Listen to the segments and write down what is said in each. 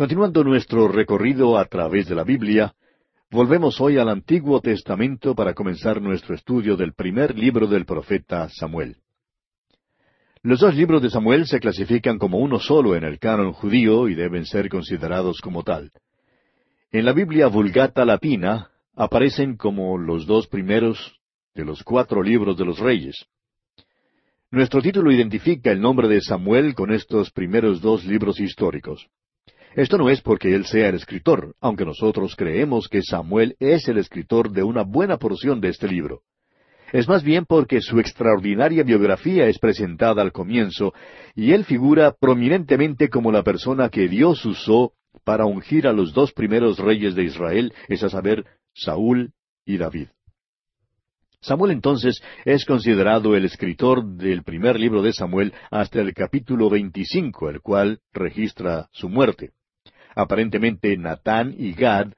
Continuando nuestro recorrido a través de la Biblia, volvemos hoy al Antiguo Testamento para comenzar nuestro estudio del primer libro del profeta Samuel. Los dos libros de Samuel se clasifican como uno solo en el canon judío y deben ser considerados como tal. En la Biblia Vulgata Latina aparecen como los dos primeros de los cuatro libros de los reyes. Nuestro título identifica el nombre de Samuel con estos primeros dos libros históricos. Esto no es porque él sea el escritor, aunque nosotros creemos que Samuel es el escritor de una buena porción de este libro. Es más bien porque su extraordinaria biografía es presentada al comienzo, y él figura prominentemente como la persona que Dios usó para ungir a los dos primeros reyes de Israel, es a saber, Saúl y David. Samuel entonces es considerado el escritor del primer libro de Samuel hasta el capítulo 25, el cual registra su muerte. Aparentemente Natán y Gad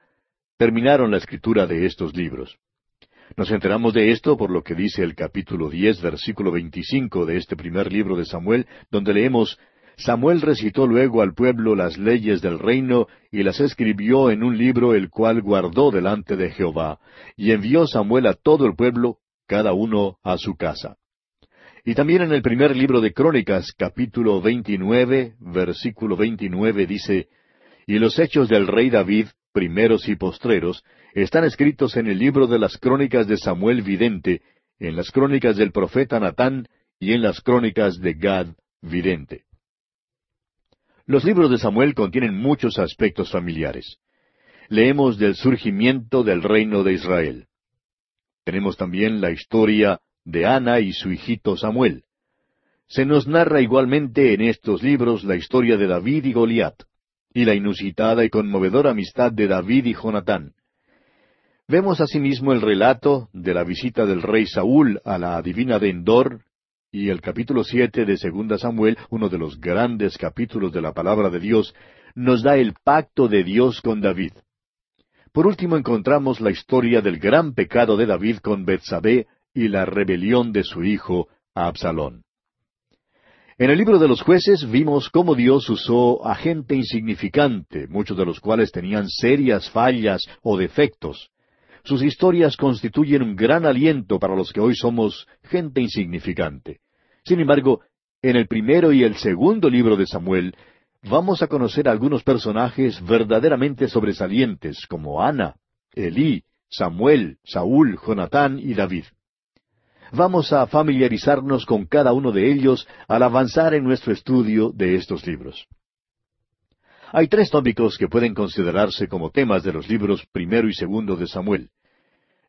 terminaron la escritura de estos libros. Nos enteramos de esto por lo que dice el capítulo diez, versículo veinticinco de este primer libro de Samuel, donde leemos Samuel recitó luego al pueblo las leyes del reino y las escribió en un libro el cual guardó delante de Jehová, y envió Samuel a todo el pueblo, cada uno a su casa. Y también en el primer libro de Crónicas, capítulo veintinueve, versículo veintinueve, dice, Y los hechos del rey David, primeros y postreros, están escritos en el libro de las crónicas de Samuel Vidente, en las crónicas del profeta Natán y en las crónicas de Gad Vidente. Los libros de Samuel contienen muchos aspectos familiares. Leemos del surgimiento del reino de Israel. Tenemos también la historia de Ana y su hijito Samuel. Se nos narra igualmente en estos libros la historia de David y Goliat, y la inusitada y conmovedora amistad de David y Jonatán. Vemos asimismo el relato de la visita del rey Saúl a la adivina de Endor y el capítulo siete de Segunda Samuel, uno de los grandes capítulos de la palabra de Dios, nos da el pacto de Dios con David. Por último encontramos la historia del gran pecado de David con Betsabé y la rebelión de su hijo Absalón. En el libro de los jueces vimos cómo Dios usó a gente insignificante, muchos de los cuales tenían serias fallas o defectos, sus historias constituyen un gran aliento para los que hoy somos gente insignificante. Sin embargo, en el primero y el segundo libro de Samuel, vamos a conocer algunos personajes verdaderamente sobresalientes, como Ana, Elí, Samuel, Saúl, Jonatán y David. Vamos a familiarizarnos con cada uno de ellos al avanzar en nuestro estudio de estos libros. Hay tres tópicos que pueden considerarse como temas de los libros primero y segundo de Samuel.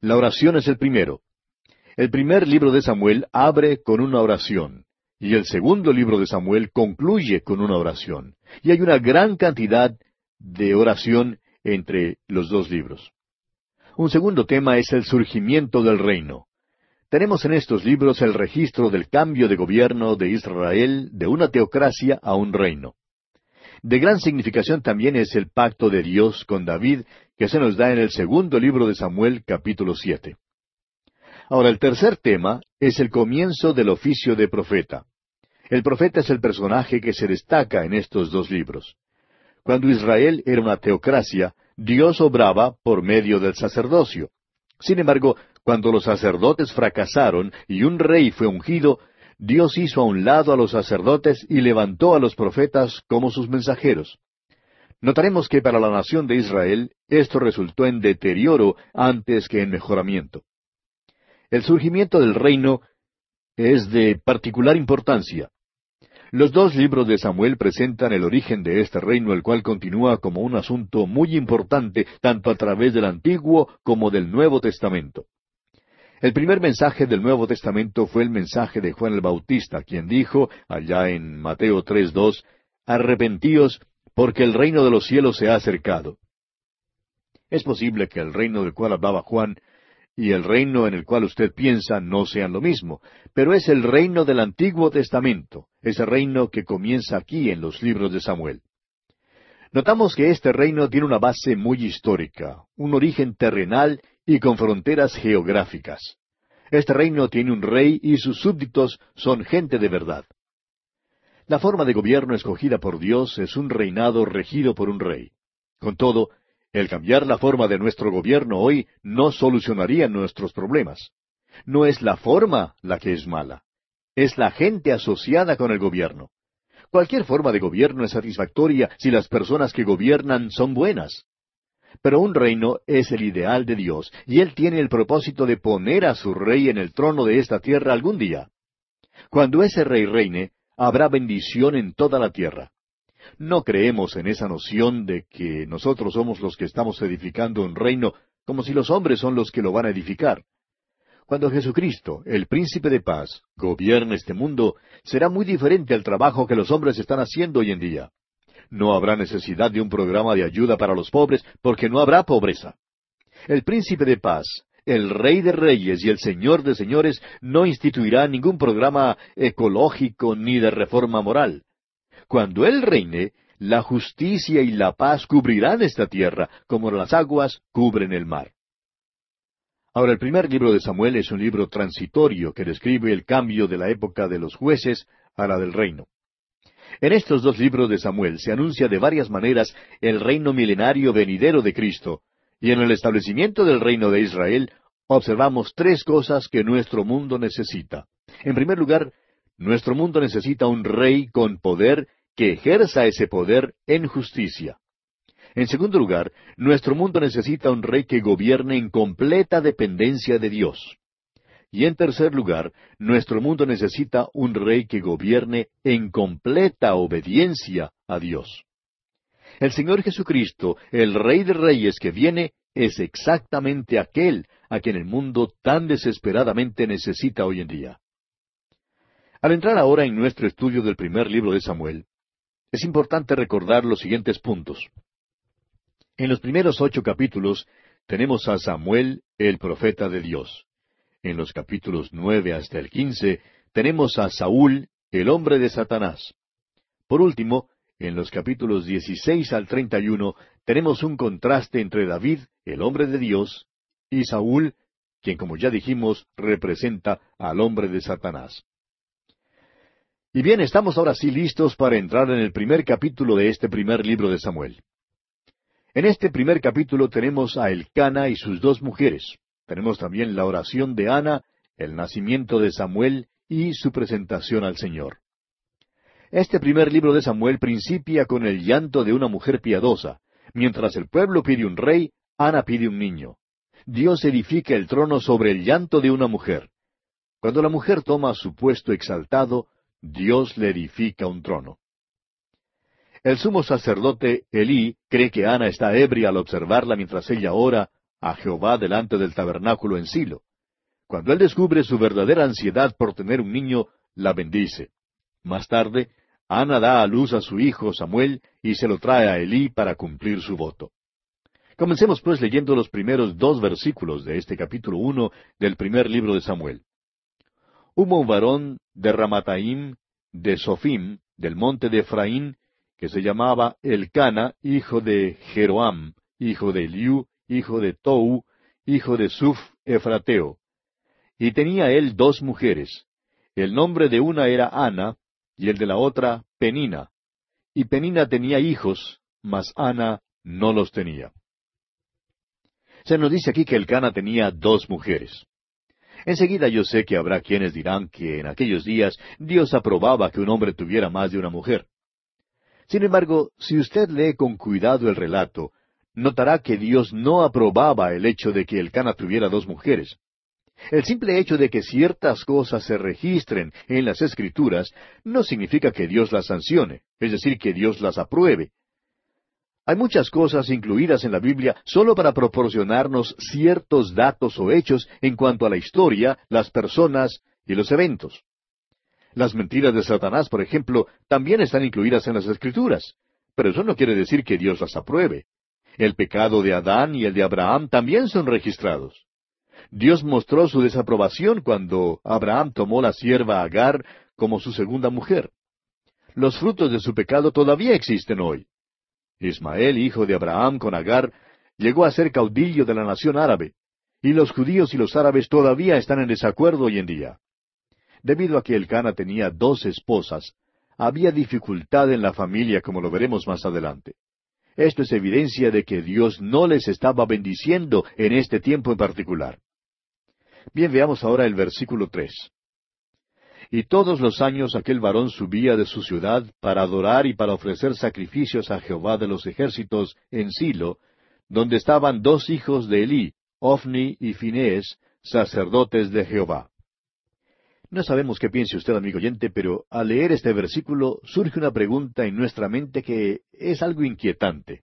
La oración es el primero. El primer libro de Samuel abre con una oración, y el segundo libro de Samuel concluye con una oración. Y hay una gran cantidad de oración entre los dos libros. Un segundo tema es el surgimiento del reino. Tenemos en estos libros el registro del cambio de gobierno de Israel de una teocracia a un reino. De gran significación también es el pacto de Dios con David que se nos da en el segundo libro de Samuel capítulo siete. Ahora el tercer tema es el comienzo del oficio de profeta. El profeta es el personaje que se destaca en estos dos libros. Cuando Israel era una teocracia, Dios obraba por medio del sacerdocio. Sin embargo, cuando los sacerdotes fracasaron y un rey fue ungido, Dios hizo a un lado a los sacerdotes y levantó a los profetas como sus mensajeros. Notaremos que para la nación de Israel esto resultó en deterioro antes que en mejoramiento. El surgimiento del reino es de particular importancia. Los dos libros de Samuel presentan el origen de este reino, el cual continúa como un asunto muy importante tanto a través del Antiguo como del Nuevo Testamento. El primer mensaje del Nuevo Testamento fue el mensaje de Juan el Bautista, quien dijo, allá en Mateo 3.2, Arrepentíos, porque el reino de los cielos se ha acercado. Es posible que el reino del cual hablaba Juan y el reino en el cual usted piensa no sean lo mismo, pero es el reino del Antiguo Testamento, ese reino que comienza aquí en los libros de Samuel. Notamos que este reino tiene una base muy histórica, un origen terrenal y con fronteras geográficas. Este reino tiene un rey y sus súbditos son gente de verdad. La forma de gobierno escogida por Dios es un reinado regido por un rey. Con todo, el cambiar la forma de nuestro gobierno hoy no solucionaría nuestros problemas. No es la forma la que es mala, es la gente asociada con el gobierno. Cualquier forma de gobierno es satisfactoria si las personas que gobiernan son buenas. Pero un reino es el ideal de Dios, y Él tiene el propósito de poner a su rey en el trono de esta tierra algún día. Cuando ese rey reine, habrá bendición en toda la tierra. No creemos en esa noción de que nosotros somos los que estamos edificando un reino como si los hombres son los que lo van a edificar. Cuando Jesucristo, el príncipe de paz, gobierne este mundo, será muy diferente al trabajo que los hombres están haciendo hoy en día. No habrá necesidad de un programa de ayuda para los pobres porque no habrá pobreza. El príncipe de paz, el rey de reyes y el señor de señores no instituirá ningún programa ecológico ni de reforma moral. Cuando Él reine, la justicia y la paz cubrirán esta tierra como las aguas cubren el mar. Ahora, el primer libro de Samuel es un libro transitorio que describe el cambio de la época de los jueces a la del reino. En estos dos libros de Samuel se anuncia de varias maneras el reino milenario venidero de Cristo, y en el establecimiento del reino de Israel observamos tres cosas que nuestro mundo necesita. En primer lugar, nuestro mundo necesita un rey con poder que ejerza ese poder en justicia. En segundo lugar, nuestro mundo necesita un rey que gobierne en completa dependencia de Dios. Y en tercer lugar, nuestro mundo necesita un rey que gobierne en completa obediencia a Dios. El Señor Jesucristo, el Rey de Reyes que viene, es exactamente aquel a quien el mundo tan desesperadamente necesita hoy en día. Al entrar ahora en nuestro estudio del primer libro de Samuel, es importante recordar los siguientes puntos. En los primeros ocho capítulos tenemos a Samuel, el profeta de Dios. En los capítulos nueve hasta el quince tenemos a Saúl, el hombre de Satanás. Por último, en los capítulos dieciséis al treinta y uno tenemos un contraste entre David, el hombre de Dios, y Saúl, quien como ya dijimos representa al hombre de Satanás. Y bien, estamos ahora sí listos para entrar en el primer capítulo de este primer libro de Samuel. En este primer capítulo tenemos a Elcana y sus dos mujeres. Tenemos también la oración de Ana, el nacimiento de Samuel y su presentación al Señor. Este primer libro de Samuel principia con el llanto de una mujer piadosa. Mientras el pueblo pide un rey, Ana pide un niño. Dios edifica el trono sobre el llanto de una mujer. Cuando la mujer toma su puesto exaltado, Dios le edifica un trono. El sumo sacerdote Elí cree que Ana está ebria al observarla mientras ella ora a Jehová delante del tabernáculo en Silo. Cuando él descubre su verdadera ansiedad por tener un niño, la bendice. Más tarde, Ana da a luz a su hijo Samuel y se lo trae a Elí para cumplir su voto. Comencemos pues leyendo los primeros dos versículos de este capítulo uno del primer libro de Samuel. Hubo un varón de Ramataim, de Sofim, del monte de Efraín, que se llamaba Elcana, hijo de Jeroam, hijo de Eliú, hijo de Tou, hijo de Suf Efrateo. Y tenía él dos mujeres. El nombre de una era Ana, y el de la otra Penina. Y Penina tenía hijos, mas Ana no los tenía. Se nos dice aquí que Elcana tenía dos mujeres. Enseguida yo sé que habrá quienes dirán que en aquellos días Dios aprobaba que un hombre tuviera más de una mujer. Sin embargo, si usted lee con cuidado el relato, notará que Dios no aprobaba el hecho de que el Cana tuviera dos mujeres. El simple hecho de que ciertas cosas se registren en las Escrituras no significa que Dios las sancione, es decir, que Dios las apruebe. Hay muchas cosas incluidas en la Biblia solo para proporcionarnos ciertos datos o hechos en cuanto a la historia, las personas y los eventos. Las mentiras de Satanás, por ejemplo, también están incluidas en las Escrituras, pero eso no quiere decir que Dios las apruebe. El pecado de Adán y el de Abraham también son registrados. Dios mostró su desaprobación cuando Abraham tomó la sierva Agar como su segunda mujer. Los frutos de su pecado todavía existen hoy. Ismael, hijo de Abraham con Agar, llegó a ser caudillo de la nación árabe, y los judíos y los árabes todavía están en desacuerdo hoy en día. Debido a que Elcana tenía dos esposas, había dificultad en la familia, como lo veremos más adelante. Esto es evidencia de que Dios no les estaba bendiciendo en este tiempo en particular. Bien, veamos ahora el versículo tres. Y todos los años aquel varón subía de su ciudad para adorar y para ofrecer sacrificios a Jehová de los ejércitos en Silo, donde estaban dos hijos de Elí, Ofni y Finés, sacerdotes de Jehová. No sabemos qué piense usted, amigo oyente, pero al leer este versículo surge una pregunta en nuestra mente que es algo inquietante.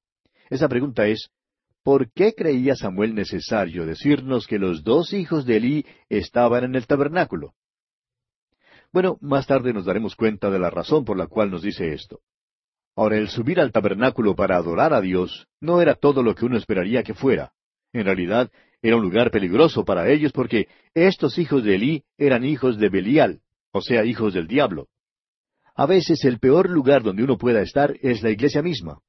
Esa pregunta es, ¿por qué creía Samuel necesario decirnos que los dos hijos de Elí estaban en el tabernáculo? Bueno, más tarde nos daremos cuenta de la razón por la cual nos dice esto. Ahora, el subir al tabernáculo para adorar a Dios no era todo lo que uno esperaría que fuera. En realidad, era un lugar peligroso para ellos porque estos hijos de Elí eran hijos de Belial, o sea, hijos del diablo. A veces el peor lugar donde uno pueda estar es la iglesia misma,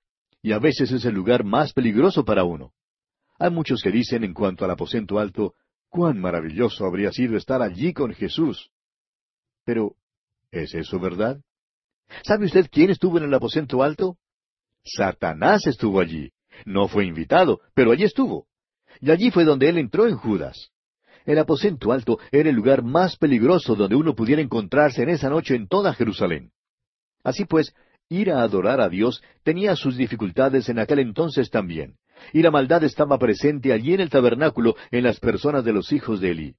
y a veces es el lugar más peligroso para uno. Hay muchos que dicen en cuanto al aposento alto, cuán maravilloso habría sido estar allí con Jesús. Pero, ¿es eso verdad? ¿Sabe usted quién estuvo en el aposento alto? Satanás estuvo allí. No fue invitado, pero allí estuvo. Y allí fue donde él entró en Judas. El aposento alto era el lugar más peligroso donde uno pudiera encontrarse en esa noche en toda Jerusalén. Así pues, ir a adorar a Dios tenía sus dificultades en aquel entonces también, y la maldad estaba presente allí en el tabernáculo en las personas de los hijos de Elí.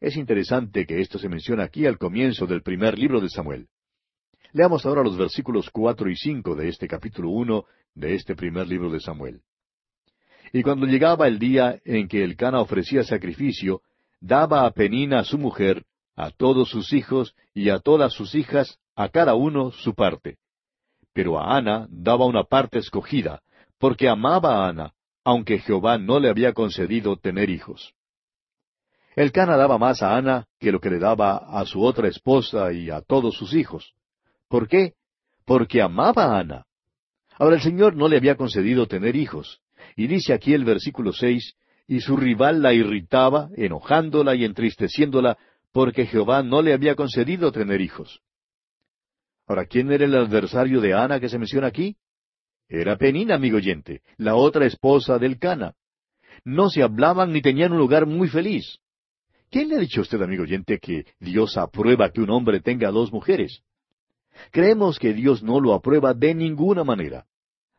Es interesante que esto se menciona aquí al comienzo del primer libro de Samuel. Leamos ahora los versículos cuatro y cinco de este capítulo uno de este primer libro de Samuel. Y cuando llegaba el día en que el Cana ofrecía sacrificio, daba a Penina su mujer, a todos sus hijos y a todas sus hijas, a cada uno su parte. Pero a Ana daba una parte escogida, porque amaba a Ana, aunque Jehová no le había concedido tener hijos. El Cana daba más a Ana que lo que le daba a su otra esposa y a todos sus hijos. ¿Por qué? Porque amaba a Ana. Ahora el Señor no le había concedido tener hijos. Y dice aquí el versículo seis, y su rival la irritaba, enojándola y entristeciéndola, porque Jehová no le había concedido tener hijos. Ahora, ¿quién era el adversario de Ana que se menciona aquí? Era Penina, amigo oyente, la otra esposa del Cana. No se hablaban ni tenían un lugar muy feliz. ¿Quién le ha dicho a usted, amigo oyente, que Dios aprueba que un hombre tenga dos mujeres? Creemos que Dios no lo aprueba de ninguna manera.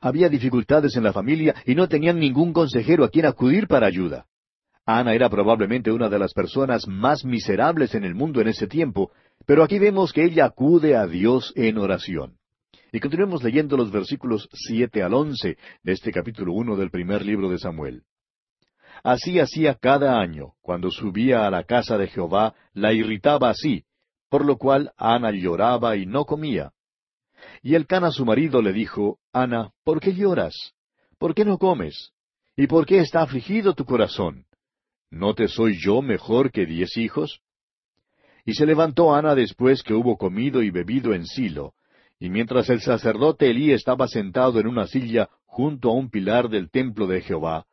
Había dificultades en la familia y no tenían ningún consejero a quien acudir para ayuda. Ana era probablemente una de las personas más miserables en el mundo en ese tiempo, pero aquí vemos que ella acude a Dios en oración. Y continuemos leyendo los versículos siete al once de este capítulo uno del primer libro de Samuel. Así hacía cada año, cuando subía a la casa de Jehová, la irritaba así, por lo cual Ana lloraba y no comía. Y el Cana su marido le dijo, Ana, ¿por qué lloras? ¿Por qué no comes? ¿Y por qué está afligido tu corazón? ¿No te soy yo mejor que diez hijos? Y se levantó Ana después que hubo comido y bebido en Silo, y mientras el sacerdote Elí estaba sentado en una silla junto a un pilar del templo de Jehová,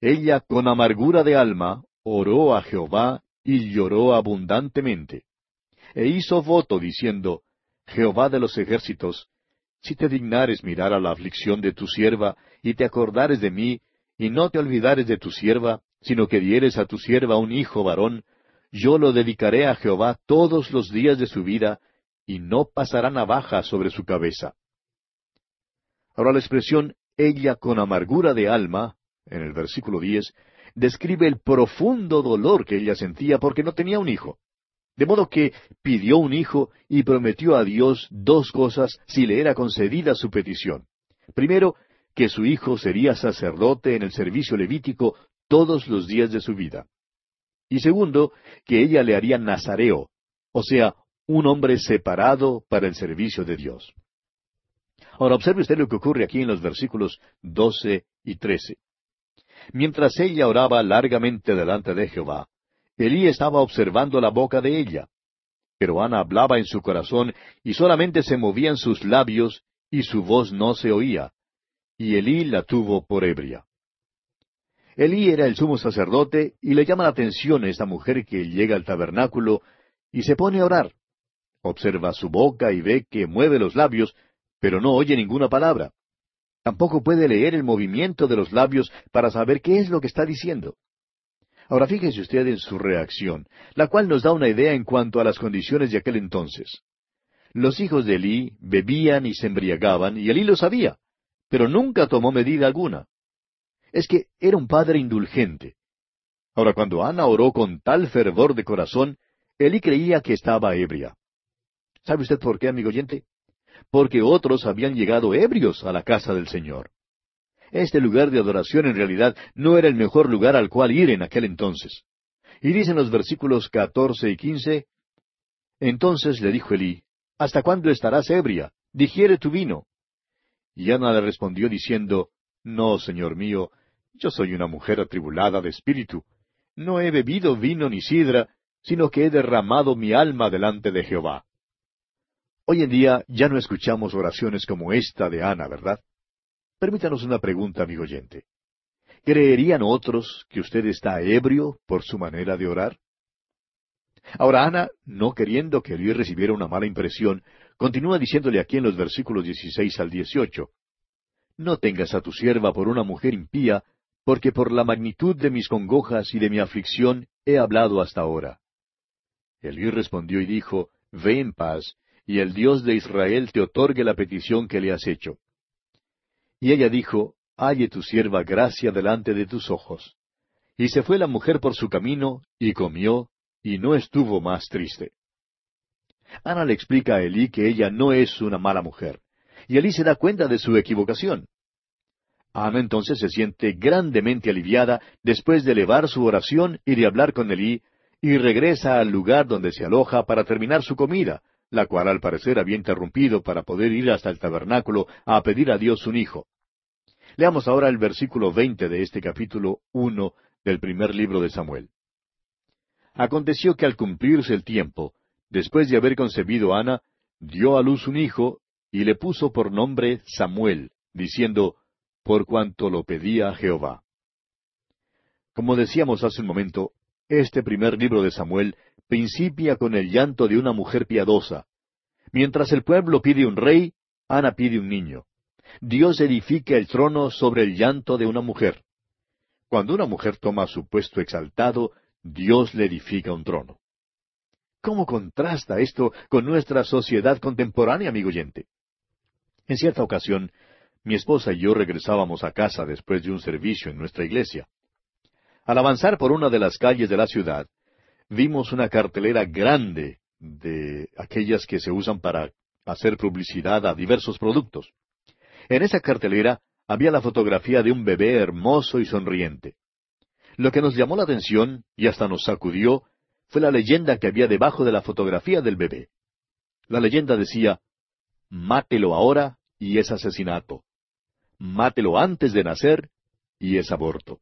ella con amargura de alma oró a Jehová y lloró abundantemente. E hizo voto diciendo, Jehová de los ejércitos, si te dignares mirar a la aflicción de tu sierva, y te acordares de mí, y no te olvidares de tu sierva, sino que dieres a tu sierva un hijo varón, yo lo dedicaré a Jehová todos los días de su vida, y no pasará navaja sobre su cabeza. Ahora la expresión ella con amargura de alma en el versículo diez, describe el profundo dolor que ella sentía porque no tenía un hijo. De modo que pidió un hijo y prometió a Dios dos cosas si le era concedida su petición. Primero, que su hijo sería sacerdote en el servicio levítico todos los días de su vida. Y segundo, que ella le haría nazareo, o sea, un hombre separado para el servicio de Dios. Ahora observe usted lo que ocurre aquí en los versículos doce y trece. Mientras ella oraba largamente delante de Jehová, Elí estaba observando la boca de ella. Pero Ana hablaba en su corazón y solamente se movían sus labios y su voz no se oía. Y Elí la tuvo por ebria. Elí era el sumo sacerdote y le llama la atención esta mujer que llega al tabernáculo y se pone a orar. Observa su boca y ve que mueve los labios, pero no oye ninguna palabra. Tampoco puede leer el movimiento de los labios para saber qué es lo que está diciendo. Ahora fíjese usted en su reacción, la cual nos da una idea en cuanto a las condiciones de aquel entonces. Los hijos de Elí bebían y se embriagaban, y Elí lo sabía, pero nunca tomó medida alguna. Es que era un padre indulgente. Ahora, cuando Ana oró con tal fervor de corazón, Elí creía que estaba ebria. ¿Sabe usted por qué, amigo oyente? Porque otros habían llegado ebrios a la casa del Señor. Este lugar de adoración en realidad no era el mejor lugar al cual ir en aquel entonces. Y dicen los versículos catorce y quince, Entonces le dijo Elí, ¿Hasta cuándo estarás ebria? Digiere tu vino. Y Ana le respondió diciendo, No, señor mío, yo soy una mujer atribulada de espíritu. No he bebido vino ni sidra, sino que he derramado mi alma delante de Jehová. Hoy en día ya no escuchamos oraciones como esta de Ana, ¿verdad? Permítanos una pregunta, amigo oyente. ¿Creerían otros que usted está ebrio por su manera de orar? Ahora Ana, no queriendo que Elí recibiera una mala impresión, continúa diciéndole aquí en los versículos 16 al 18, No tengas a tu sierva por una mujer impía, porque por la magnitud de mis congojas y de mi aflicción he hablado hasta ahora. Elí respondió y dijo, Ve en paz, y el Dios de Israel te otorgue la petición que le has hecho. Y ella dijo, Halle tu sierva gracia delante de tus ojos. Y se fue la mujer por su camino, y comió, y no estuvo más triste. Ana le explica a Elí que ella no es una mala mujer, y Elí se da cuenta de su equivocación. Ana entonces se siente grandemente aliviada después de elevar su oración y de hablar con Elí, y regresa al lugar donde se aloja para terminar su comida, la cual al parecer había interrumpido para poder ir hasta el tabernáculo a pedir a Dios un hijo. Leamos ahora el versículo veinte de este capítulo uno del primer libro de Samuel. Aconteció que al cumplirse el tiempo, después de haber concebido Ana, dio a luz un hijo, y le puso por nombre Samuel, diciendo, por cuanto lo pedía Jehová. Como decíamos hace un momento, este primer libro de Samuel principia con el llanto de una mujer piadosa. Mientras el pueblo pide un rey, Ana pide un niño. Dios edifica el trono sobre el llanto de una mujer. Cuando una mujer toma su puesto exaltado, Dios le edifica un trono. ¿Cómo contrasta esto con nuestra sociedad contemporánea, amigo oyente? En cierta ocasión, mi esposa y yo regresábamos a casa después de un servicio en nuestra iglesia. Al avanzar por una de las calles de la ciudad, vimos una cartelera grande de aquellas que se usan para hacer publicidad a diversos productos. En esa cartelera había la fotografía de un bebé hermoso y sonriente. Lo que nos llamó la atención y hasta nos sacudió fue la leyenda que había debajo de la fotografía del bebé. La leyenda decía, Mátelo ahora y es asesinato. Mátelo antes de nacer y es aborto.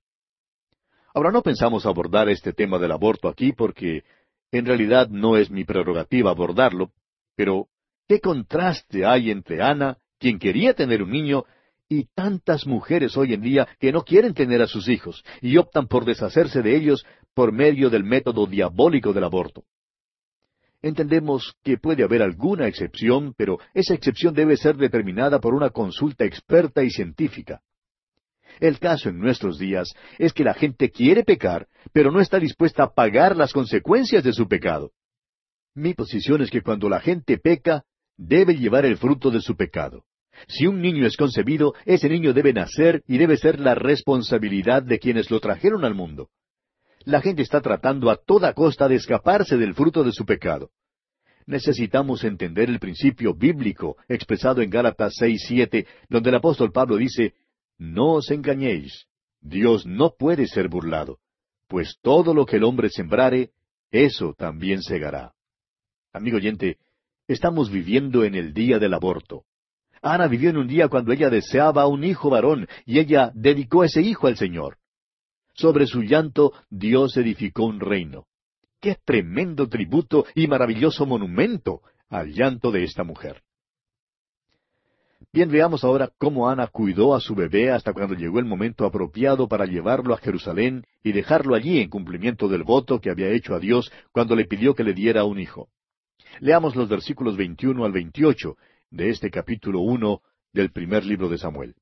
Ahora no pensamos abordar este tema del aborto aquí porque en realidad no es mi prerrogativa abordarlo, pero ¿qué contraste hay entre Ana quien quería tener un niño, y tantas mujeres hoy en día que no quieren tener a sus hijos y optan por deshacerse de ellos por medio del método diabólico del aborto. Entendemos que puede haber alguna excepción, pero esa excepción debe ser determinada por una consulta experta y científica. El caso en nuestros días es que la gente quiere pecar, pero no está dispuesta a pagar las consecuencias de su pecado. Mi posición es que cuando la gente peca, debe llevar el fruto de su pecado. Si un niño es concebido, ese niño debe nacer y debe ser la responsabilidad de quienes lo trajeron al mundo. La gente está tratando a toda costa de escaparse del fruto de su pecado. Necesitamos entender el principio bíblico expresado en Gálatas seis siete, donde el apóstol Pablo dice No os engañéis, Dios no puede ser burlado, pues todo lo que el hombre sembrare, eso también segará. Amigo oyente, estamos viviendo en el día del aborto. Ana vivió en un día cuando ella deseaba un hijo varón y ella dedicó ese hijo al Señor. Sobre su llanto Dios edificó un reino. ¡Qué tremendo tributo y maravilloso monumento al llanto de esta mujer! Bien, veamos ahora cómo Ana cuidó a su bebé hasta cuando llegó el momento apropiado para llevarlo a Jerusalén y dejarlo allí en cumplimiento del voto que había hecho a Dios cuando le pidió que le diera un hijo. Leamos los versículos 21 al 28 de este capítulo 1 del primer libro de Samuel.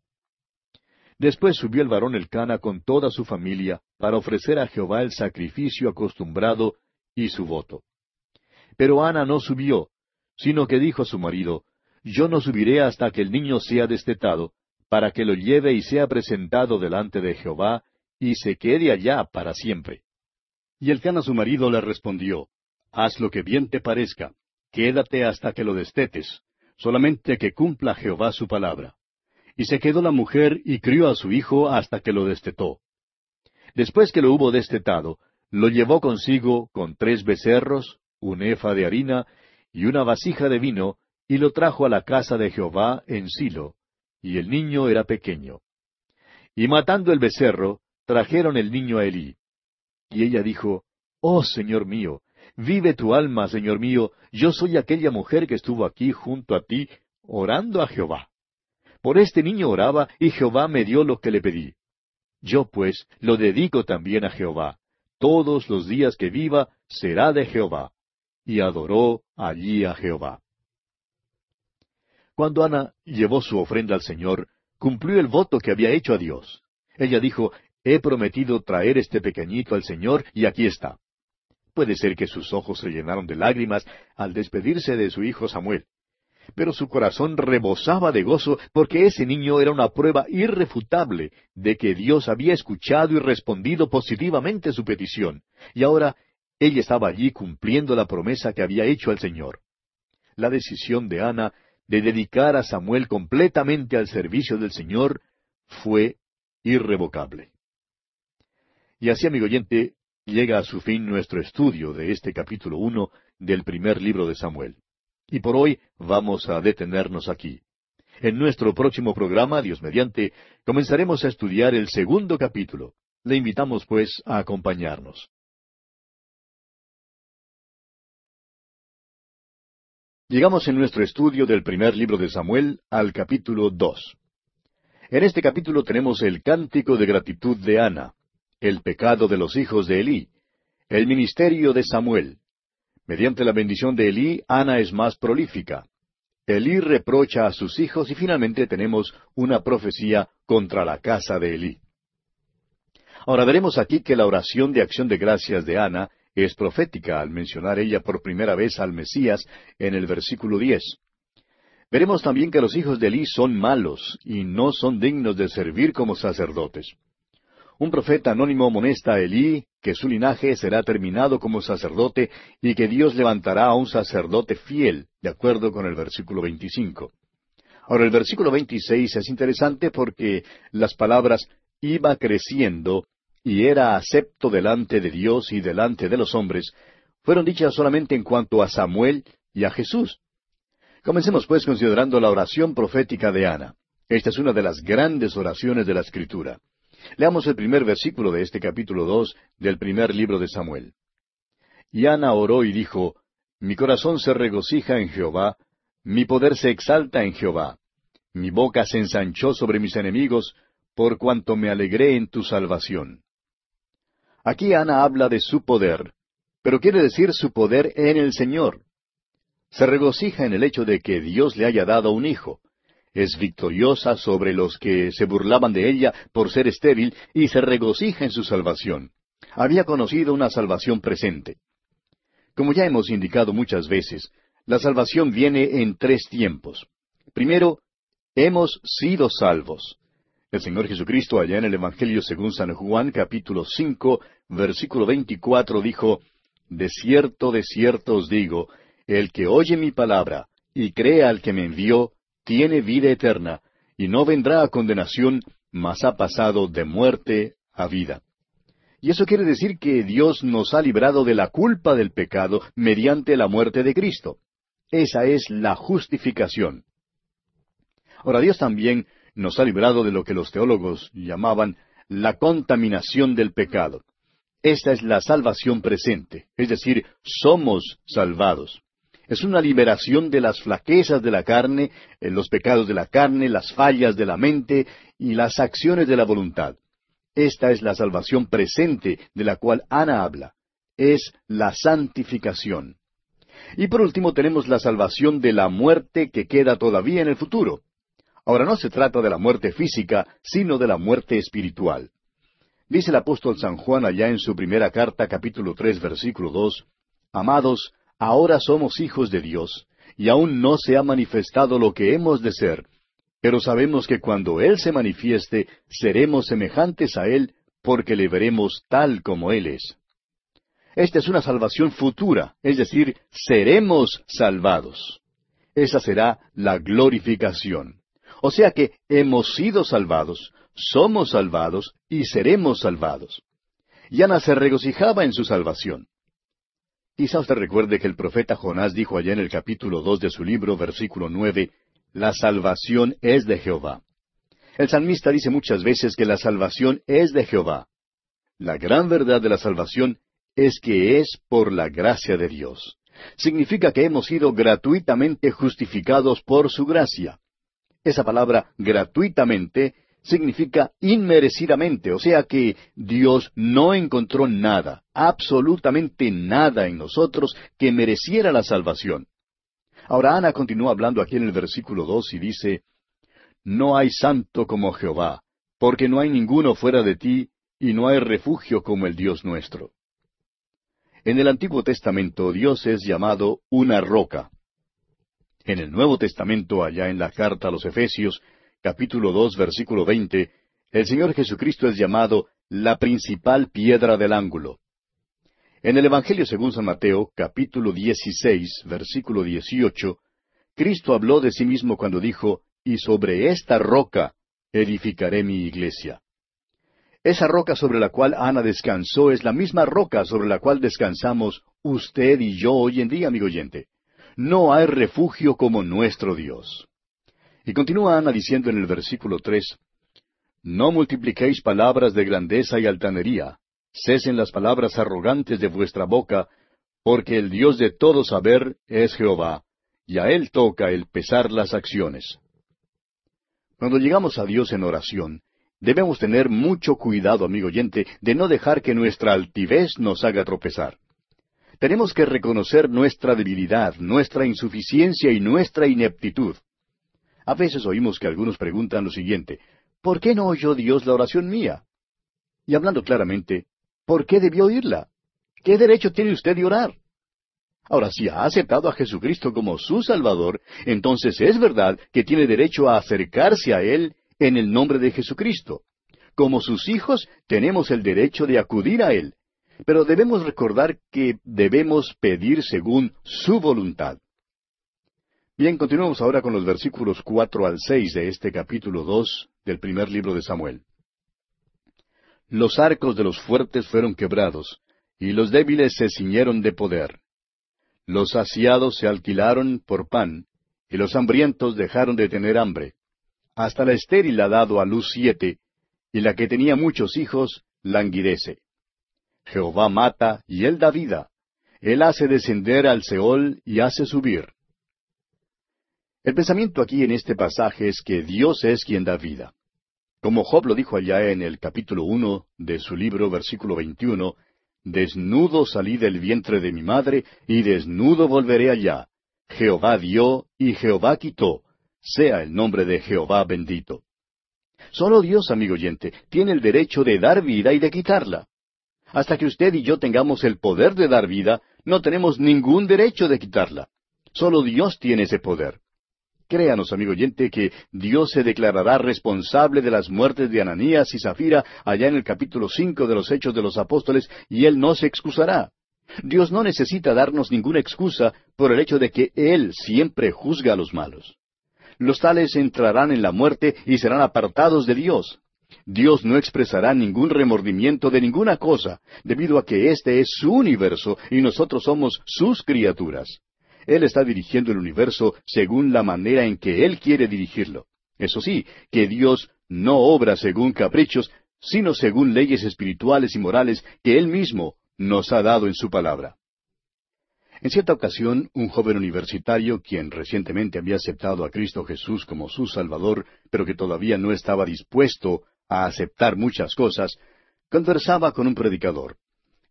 Después subió el varón Elcana con toda su familia para ofrecer a Jehová el sacrificio acostumbrado y su voto. Pero Ana no subió, sino que dijo a su marido, Yo no subiré hasta que el niño sea destetado, para que lo lleve y sea presentado delante de Jehová, y se quede allá para siempre. Y Elcana su marido le respondió, Haz lo que bien te parezca, quédate hasta que lo destetes, solamente que cumpla Jehová su palabra. Y se quedó la mujer y crió a su hijo hasta que lo destetó. Después que lo hubo destetado, lo llevó consigo con tres becerros, un efa de harina y una vasija de vino, y lo trajo a la casa de Jehová en Silo, y el niño era pequeño. Y matando el becerro, trajeron el niño a Elí. Y ella dijo, Oh Señor mío, vive tu alma, Señor mío, yo soy aquella mujer que estuvo aquí junto a ti, orando a Jehová. Por este niño oraba, y Jehová me dio lo que le pedí. Yo pues lo dedico también a Jehová. Todos los días que viva será de Jehová. Y adoró allí a Jehová. Cuando Ana llevó su ofrenda al Señor, cumplió el voto que había hecho a Dios. Ella dijo, He prometido traer este pequeñito al Señor, y aquí está. Puede ser que sus ojos se llenaron de lágrimas al despedirse de su hijo Samuel. Pero su corazón rebosaba de gozo porque ese niño era una prueba irrefutable de que Dios había escuchado y respondido positivamente su petición. Y ahora ella estaba allí cumpliendo la promesa que había hecho al Señor. La decisión de Ana de dedicar a Samuel completamente al servicio del Señor fue irrevocable. Y así, amigo oyente, llega a su fin nuestro estudio de este capítulo uno del primer libro de Samuel. Y por hoy vamos a detenernos aquí. En nuestro próximo programa, Dios mediante, comenzaremos a estudiar el segundo capítulo. Le invitamos, pues, a acompañarnos. Llegamos en nuestro estudio del primer libro de Samuel al capítulo dos. En este capítulo tenemos el cántico de gratitud de Ana el pecado de los hijos de Elí, el ministerio de Samuel. Mediante la bendición de Elí, Ana es más prolífica. Elí reprocha a sus hijos y finalmente tenemos una profecía contra la casa de Elí. Ahora veremos aquí que la oración de acción de gracias de Ana es profética al mencionar ella por primera vez al Mesías en el versículo diez. Veremos también que los hijos de Elí son malos y no son dignos de servir como sacerdotes. Un profeta anónimo amonesta a Elí que su linaje será terminado como sacerdote y que Dios levantará a un sacerdote fiel, de acuerdo con el versículo 25. Ahora el versículo 26 es interesante porque las palabras iba creciendo y era acepto delante de Dios y delante de los hombres fueron dichas solamente en cuanto a Samuel y a Jesús. Comencemos pues considerando la oración profética de Ana. Esta es una de las grandes oraciones de la Escritura. Leamos el primer versículo de este capítulo dos del primer libro de Samuel. Y Ana oró y dijo, Mi corazón se regocija en Jehová, mi poder se exalta en Jehová. Mi boca se ensanchó sobre mis enemigos, por cuanto me alegré en tu salvación. Aquí Ana habla de su poder, pero quiere decir su poder en el Señor. Se regocija en el hecho de que Dios le haya dado un hijo es victoriosa sobre los que se burlaban de ella por ser estéril y se regocija en su salvación. Había conocido una salvación presente. Como ya hemos indicado muchas veces, la salvación viene en tres tiempos. Primero, hemos sido salvos. El Señor Jesucristo allá en el Evangelio según San Juan capítulo cinco, versículo veinticuatro dijo, De cierto, de cierto os digo, el que oye mi palabra y crea al que me envió, tiene vida eterna, y no vendrá a condenación, mas ha pasado de muerte a vida. Y eso quiere decir que Dios nos ha librado de la culpa del pecado mediante la muerte de Cristo. Esa es la justificación. Ahora Dios también nos ha librado de lo que los teólogos llamaban la contaminación del pecado. Esta es la salvación presente, es decir, somos salvados. Es una liberación de las flaquezas de la carne, eh, los pecados de la carne, las fallas de la mente y las acciones de la voluntad. Esta es la salvación presente de la cual Ana habla. Es la santificación. Y por último tenemos la salvación de la muerte que queda todavía en el futuro. Ahora no se trata de la muerte física, sino de la muerte espiritual. Dice el apóstol San Juan allá en su primera carta, capítulo tres, versículo dos, Amados, ahora somos hijos de Dios, y aún no se ha manifestado lo que hemos de ser, pero sabemos que cuando Él se manifieste, seremos semejantes a Él, porque le veremos tal como Él es. Esta es una salvación futura, es decir, seremos salvados. Esa será la glorificación. O sea que hemos sido salvados, somos salvados y seremos salvados. Y Ana se regocijaba en su salvación. Quizá usted recuerde que el profeta Jonás dijo allá en el capítulo dos de su libro, versículo nueve, La salvación es de Jehová. El salmista dice muchas veces que la salvación es de Jehová. La gran verdad de la salvación es que es por la gracia de Dios. Significa que hemos sido gratuitamente justificados por su gracia. Esa palabra gratuitamente significa inmerecidamente, o sea que Dios no encontró nada, absolutamente nada en nosotros que mereciera la salvación. Ahora Ana continúa hablando aquí en el versículo dos y dice, No hay santo como Jehová, porque no hay ninguno fuera de ti, y no hay refugio como el Dios nuestro. En el Antiguo Testamento Dios es llamado una roca. En el Nuevo Testamento, allá en la carta a los Efesios, capítulo dos, versículo veinte, el Señor Jesucristo es llamado la principal piedra del ángulo. En el Evangelio según San Mateo, capítulo dieciséis, versículo dieciocho, Cristo habló de sí mismo cuando dijo, Y sobre esta roca edificaré mi iglesia. Esa roca sobre la cual Ana descansó es la misma roca sobre la cual descansamos usted y yo hoy en día, amigo oyente. No hay refugio como nuestro Dios. Y continúa Ana diciendo en el versículo tres, No multipliquéis palabras de grandeza y altanería, cesen las palabras arrogantes de vuestra boca, porque el Dios de todo saber es Jehová, y a Él toca el pesar las acciones. Cuando llegamos a Dios en oración, debemos tener mucho cuidado, amigo oyente, de no dejar que nuestra altivez nos haga tropezar. Tenemos que reconocer nuestra debilidad, nuestra insuficiencia y nuestra ineptitud. A veces oímos que algunos preguntan lo siguiente, ¿por qué no oyó Dios la oración mía? Y hablando claramente, ¿por qué debió oírla? ¿Qué derecho tiene usted de orar? Ahora, si ha aceptado a Jesucristo como su Salvador, entonces es verdad que tiene derecho a acercarse a Él en el nombre de Jesucristo. Como sus hijos, tenemos el derecho de acudir a Él, pero debemos recordar que debemos pedir según su voluntad. Bien, continuamos ahora con los versículos cuatro al seis de este capítulo dos del primer libro de Samuel. Los arcos de los fuertes fueron quebrados, y los débiles se ciñeron de poder. Los saciados se alquilaron por pan, y los hambrientos dejaron de tener hambre. Hasta la estéril ha dado a luz siete, y la que tenía muchos hijos languidece. Jehová mata y él da vida. Él hace descender al Seol y hace subir. El pensamiento aquí en este pasaje es que Dios es quien da vida. Como Job lo dijo allá en el capítulo uno de su libro, versículo veintiuno, Desnudo salí del vientre de mi madre, y desnudo volveré allá. Jehová dio y Jehová quitó. Sea el nombre de Jehová bendito. Solo Dios, amigo oyente, tiene el derecho de dar vida y de quitarla. Hasta que usted y yo tengamos el poder de dar vida, no tenemos ningún derecho de quitarla. Solo Dios tiene ese poder. Créanos, amigo oyente, que Dios se declarará responsable de las muertes de Ananías y Zafira allá en el capítulo cinco de los Hechos de los Apóstoles, y Él no se excusará. Dios no necesita darnos ninguna excusa por el hecho de que Él siempre juzga a los malos. Los tales entrarán en la muerte y serán apartados de Dios. Dios no expresará ningún remordimiento de ninguna cosa, debido a que este es su universo y nosotros somos sus criaturas. Él está dirigiendo el universo según la manera en que Él quiere dirigirlo. Eso sí, que Dios no obra según caprichos, sino según leyes espirituales y morales que Él mismo nos ha dado en su palabra. En cierta ocasión, un joven universitario, quien recientemente había aceptado a Cristo Jesús como su Salvador, pero que todavía no estaba dispuesto a aceptar muchas cosas, conversaba con un predicador.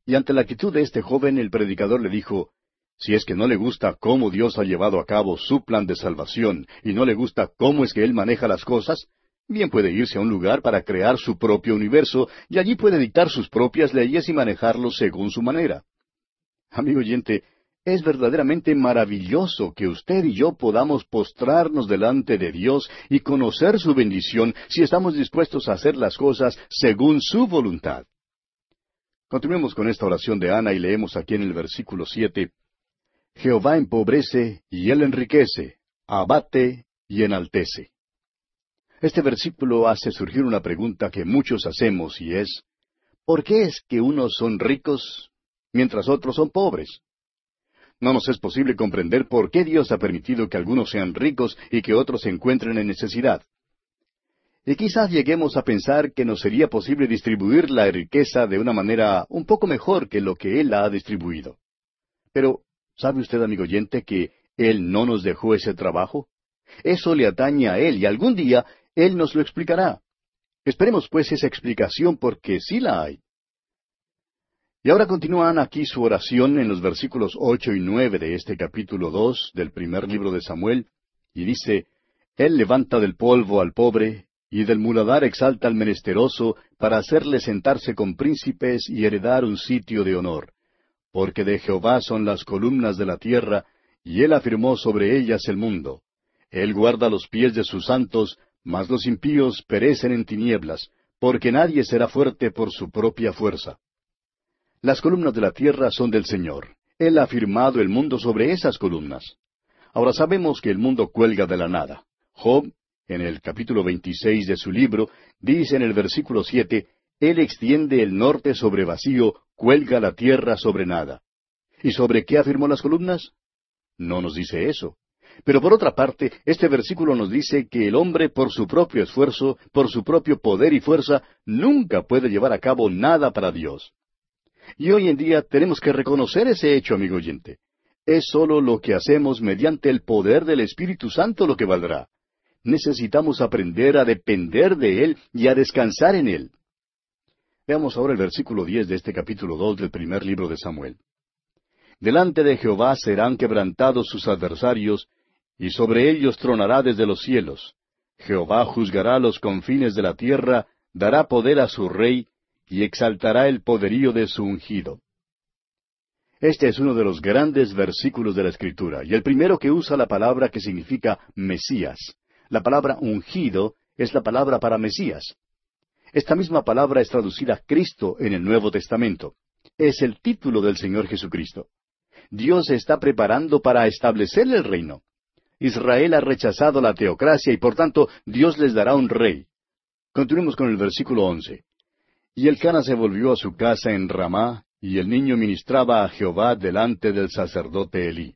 Y ante la actitud de este joven, el predicador le dijo, Si es que no le gusta cómo Dios ha llevado a cabo su plan de salvación y no le gusta cómo es que Él maneja las cosas, bien puede irse a un lugar para crear su propio universo y allí puede dictar sus propias leyes y manejarlos según su manera. Amigo oyente, es verdaderamente maravilloso que usted y yo podamos postrarnos delante de Dios y conocer su bendición si estamos dispuestos a hacer las cosas según su voluntad. Continuemos con esta oración de Ana y leemos aquí en el versículo siete Jehová empobrece y él enriquece, abate y enaltece. Este versículo hace surgir una pregunta que muchos hacemos y es, ¿por qué es que unos son ricos mientras otros son pobres? No nos es posible comprender por qué Dios ha permitido que algunos sean ricos y que otros se encuentren en necesidad. Y quizás lleguemos a pensar que nos sería posible distribuir la riqueza de una manera un poco mejor que lo que Él la ha distribuido. Pero, ¿Sabe usted, amigo oyente, que Él no nos dejó ese trabajo? Eso le atañe a Él y algún día Él nos lo explicará. Esperemos pues esa explicación porque sí la hay. Y ahora continúan aquí su oración en los versículos ocho y nueve de este capítulo dos del primer libro de Samuel, y dice, Él levanta del polvo al pobre, y del muladar exalta al menesteroso, para hacerle sentarse con príncipes y heredar un sitio de honor porque de Jehová son las columnas de la tierra, y él afirmó sobre ellas el mundo. Él guarda los pies de sus santos, mas los impíos perecen en tinieblas, porque nadie será fuerte por su propia fuerza. Las columnas de la tierra son del Señor. Él ha afirmado el mundo sobre esas columnas. Ahora sabemos que el mundo cuelga de la nada. Job, en el capítulo 26 de su libro, dice en el versículo siete, Él extiende el norte sobre vacío, cuelga la tierra sobre nada. ¿Y sobre qué afirmó las columnas? No nos dice eso. Pero por otra parte, este versículo nos dice que el hombre por su propio esfuerzo, por su propio poder y fuerza, nunca puede llevar a cabo nada para Dios. Y hoy en día tenemos que reconocer ese hecho, amigo oyente. Es sólo lo que hacemos mediante el poder del Espíritu Santo lo que valdrá. Necesitamos aprender a depender de Él y a descansar en Él. Veamos ahora el versículo diez de este capítulo dos del primer libro de Samuel. Delante de Jehová serán quebrantados sus adversarios, y sobre ellos tronará desde los cielos. Jehová juzgará los confines de la tierra, dará poder a su rey, y exaltará el poderío de su ungido. Este es uno de los grandes versículos de la Escritura, y el primero que usa la palabra que significa Mesías. La palabra ungido es la palabra para Mesías. Esta misma palabra es traducida Cristo en el Nuevo Testamento. Es el título del Señor Jesucristo. Dios se está preparando para establecer el reino. Israel ha rechazado la teocracia y por tanto Dios les dará un rey. Continuemos con el versículo once. Y el Cana se volvió a su casa en Ramá, y el niño ministraba a Jehová delante del sacerdote Elí.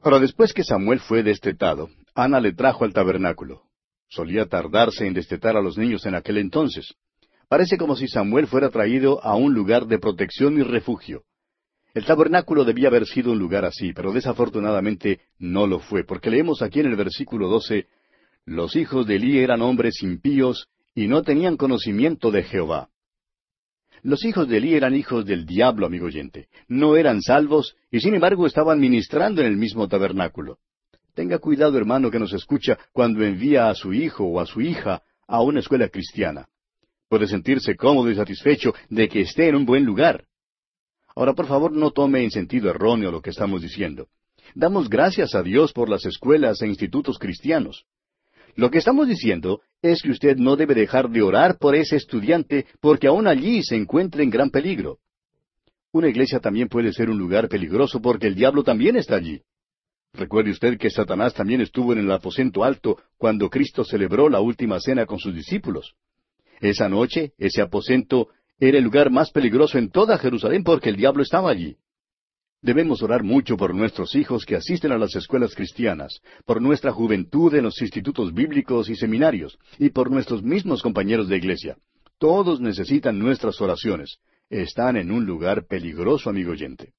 Ahora, después que Samuel fue destetado, Ana le trajo al tabernáculo. Solía tardarse en destetar a los niños en aquel entonces. Parece como si Samuel fuera traído a un lugar de protección y refugio. El tabernáculo debía haber sido un lugar así, pero desafortunadamente no lo fue, porque leemos aquí en el versículo doce, Los hijos de Elí eran hombres impíos y no tenían conocimiento de Jehová. Los hijos de Elí eran hijos del diablo, amigo oyente. No eran salvos y sin embargo estaban ministrando en el mismo tabernáculo. Tenga cuidado, hermano, que nos escucha cuando envía a su hijo o a su hija a una escuela cristiana. Puede sentirse cómodo y satisfecho de que esté en un buen lugar. Ahora, por favor, no tome en sentido erróneo lo que estamos diciendo. Damos gracias a Dios por las escuelas e institutos cristianos. Lo que estamos diciendo es que usted no debe dejar de orar por ese estudiante porque aún allí se encuentra en gran peligro. Una iglesia también puede ser un lugar peligroso porque el diablo también está allí. Recuerde usted que Satanás también estuvo en el aposento alto cuando Cristo celebró la última cena con sus discípulos. Esa noche, ese aposento era el lugar más peligroso en toda Jerusalén porque el diablo estaba allí. Debemos orar mucho por nuestros hijos que asisten a las escuelas cristianas, por nuestra juventud en los institutos bíblicos y seminarios, y por nuestros mismos compañeros de iglesia. Todos necesitan nuestras oraciones. Están en un lugar peligroso, amigo oyente.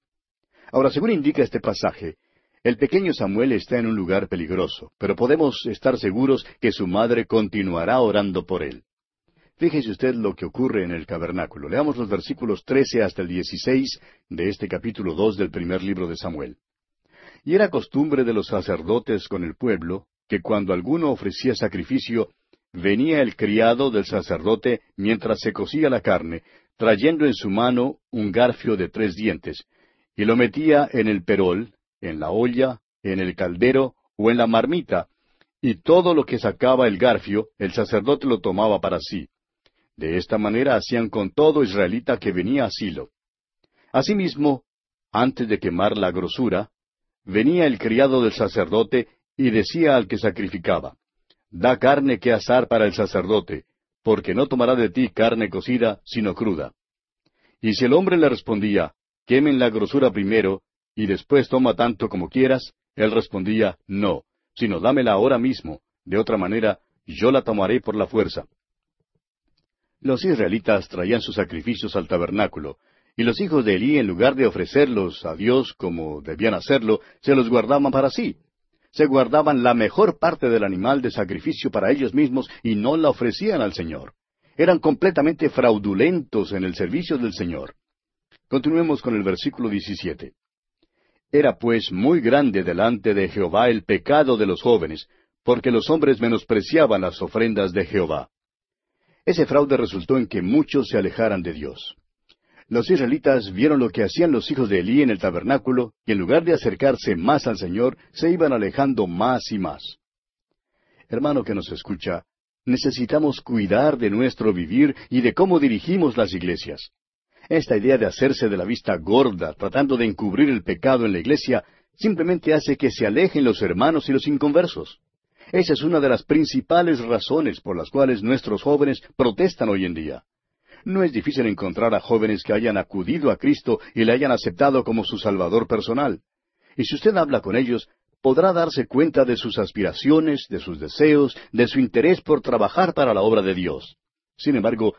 Ahora, según indica este pasaje, el pequeño Samuel está en un lugar peligroso, pero podemos estar seguros que su madre continuará orando por él. Fíjese usted lo que ocurre en el tabernáculo. Leamos los versículos trece hasta el dieciséis de este capítulo dos del primer libro de Samuel. Y era costumbre de los sacerdotes con el pueblo que cuando alguno ofrecía sacrificio, venía el criado del sacerdote mientras se cocía la carne, trayendo en su mano un garfio de tres dientes, y lo metía en el perol, en la olla, en el caldero o en la marmita, y todo lo que sacaba el garfio, el sacerdote lo tomaba para sí. De esta manera hacían con todo israelita que venía a Silo. Asimismo, antes de quemar la grosura, venía el criado del sacerdote y decía al que sacrificaba, Da carne que asar para el sacerdote, porque no tomará de ti carne cocida, sino cruda. Y si el hombre le respondía, Quemen la grosura primero, y después toma tanto como quieras, él respondía, No, sino dámela ahora mismo, de otra manera yo la tomaré por la fuerza. Los israelitas traían sus sacrificios al tabernáculo, y los hijos de Elí, en lugar de ofrecerlos a Dios como debían hacerlo, se los guardaban para sí. Se guardaban la mejor parte del animal de sacrificio para ellos mismos y no la ofrecían al Señor. Eran completamente fraudulentos en el servicio del Señor. Continuemos con el versículo 17. Era pues muy grande delante de Jehová el pecado de los jóvenes, porque los hombres menospreciaban las ofrendas de Jehová. Ese fraude resultó en que muchos se alejaran de Dios. Los israelitas vieron lo que hacían los hijos de Elí en el tabernáculo, y en lugar de acercarse más al Señor, se iban alejando más y más. Hermano que nos escucha, necesitamos cuidar de nuestro vivir y de cómo dirigimos las iglesias. Esta idea de hacerse de la vista gorda, tratando de encubrir el pecado en la iglesia, simplemente hace que se alejen los hermanos y los inconversos. Esa es una de las principales razones por las cuales nuestros jóvenes protestan hoy en día. No es difícil encontrar a jóvenes que hayan acudido a Cristo y le hayan aceptado como su Salvador personal. Y si usted habla con ellos, podrá darse cuenta de sus aspiraciones, de sus deseos, de su interés por trabajar para la obra de Dios. Sin embargo,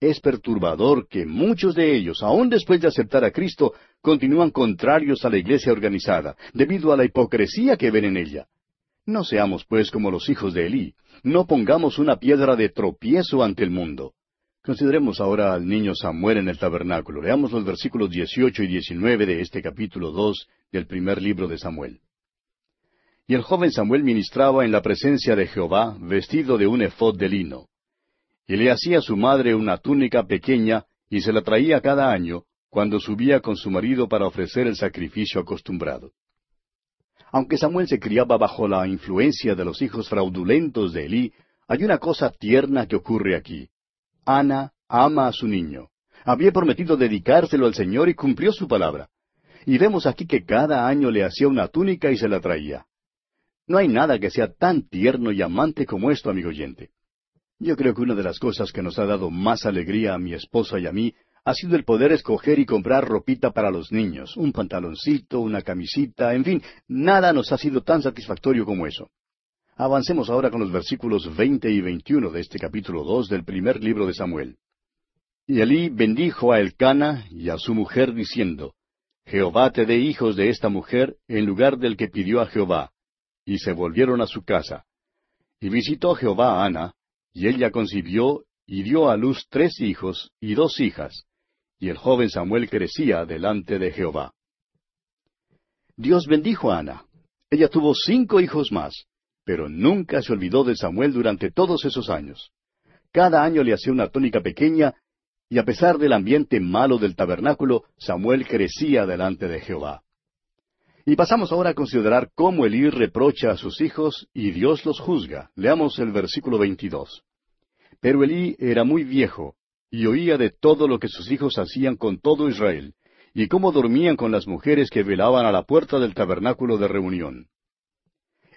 es perturbador que muchos de ellos, aun después de aceptar a Cristo, continúan contrarios a la iglesia organizada, debido a la hipocresía que ven en ella. No seamos, pues, como los hijos de Elí. No pongamos una piedra de tropiezo ante el mundo. Consideremos ahora al niño Samuel en el tabernáculo. Leamos los versículos 18 y 19 de este capítulo 2 del primer libro de Samuel. Y el joven Samuel ministraba en la presencia de Jehová, vestido de un efod de lino. Y le hacía su madre una túnica pequeña, y se la traía cada año, cuando subía con su marido para ofrecer el sacrificio acostumbrado. Aunque Samuel se criaba bajo la influencia de los hijos fraudulentos de Elí, hay una cosa tierna que ocurre aquí. Ana ama a su niño. Había prometido dedicárselo al Señor y cumplió su palabra. Y vemos aquí que cada año le hacía una túnica y se la traía. No hay nada que sea tan tierno y amante como esto, amigo oyente. Yo creo que una de las cosas que nos ha dado más alegría a mi esposa y a mí ha sido el poder escoger y comprar ropita para los niños, un pantaloncito, una camisita, en fin, nada nos ha sido tan satisfactorio como eso. Avancemos ahora con los versículos veinte y veintiuno de este capítulo dos del primer libro de Samuel. Y Elí bendijo a Elcana y a su mujer diciendo, Jehová te dé hijos de esta mujer en lugar del que pidió a Jehová. Y se volvieron a su casa. Y visitó Jehová a Ana, y ella concibió y dio a luz tres hijos y dos hijas, y el joven Samuel crecía delante de Jehová. Dios bendijo a Ana. Ella tuvo cinco hijos más, pero nunca se olvidó de Samuel durante todos esos años. Cada año le hacía una tónica pequeña, y a pesar del ambiente malo del tabernáculo, Samuel crecía delante de Jehová. Y pasamos ahora a considerar cómo Elí reprocha a sus hijos y Dios los juzga. Leamos el versículo 22. Pero Elí era muy viejo, y oía de todo lo que sus hijos hacían con todo Israel, y cómo dormían con las mujeres que velaban a la puerta del tabernáculo de reunión.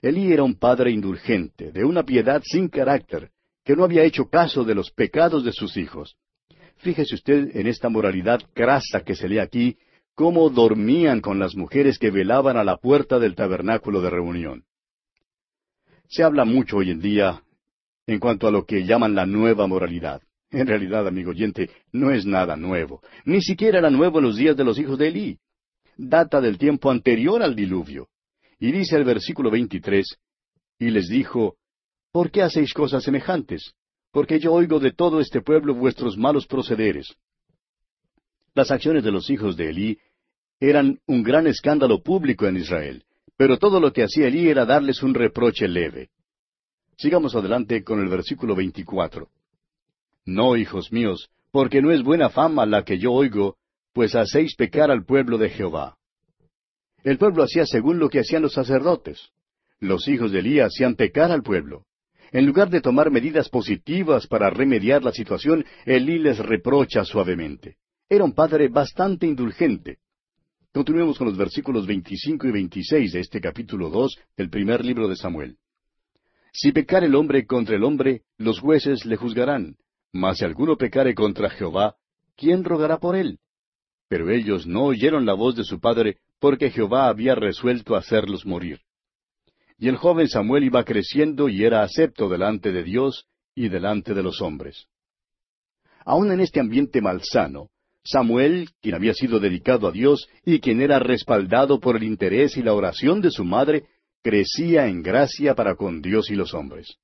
Elí era un padre indulgente, de una piedad sin carácter, que no había hecho caso de los pecados de sus hijos. Fíjese usted en esta moralidad crasa que se lee aquí, cómo dormían con las mujeres que velaban a la puerta del tabernáculo de reunión. Se habla mucho hoy en día en cuanto a lo que llaman la nueva moralidad. En realidad, amigo oyente, no es nada nuevo. Ni siquiera era nuevo en los días de los hijos de Elí. Data del tiempo anterior al diluvio. Y dice el versículo 23, y les dijo, ¿por qué hacéis cosas semejantes? porque yo oigo de todo este pueblo vuestros malos procederes. Las acciones de los hijos de Elí eran un gran escándalo público en Israel, pero todo lo que hacía Elí era darles un reproche leve. Sigamos adelante con el versículo 24. No, hijos míos, porque no es buena fama la que yo oigo, pues hacéis pecar al pueblo de Jehová. El pueblo hacía según lo que hacían los sacerdotes. Los hijos de Elí hacían pecar al pueblo. En lugar de tomar medidas positivas para remediar la situación, Elí les reprocha suavemente. Era un padre bastante indulgente. Continuemos con los versículos 25 y 26 de este capítulo 2 del primer libro de Samuel. Si pecar el hombre contra el hombre, los jueces le juzgarán. Mas si alguno pecare contra Jehová, ¿quién rogará por él? Pero ellos no oyeron la voz de su padre, porque Jehová había resuelto hacerlos morir. Y el joven Samuel iba creciendo y era acepto delante de Dios y delante de los hombres. Aun en este ambiente malsano, Samuel, quien había sido dedicado a Dios y quien era respaldado por el interés y la oración de su madre, crecía en gracia para con Dios y los hombres.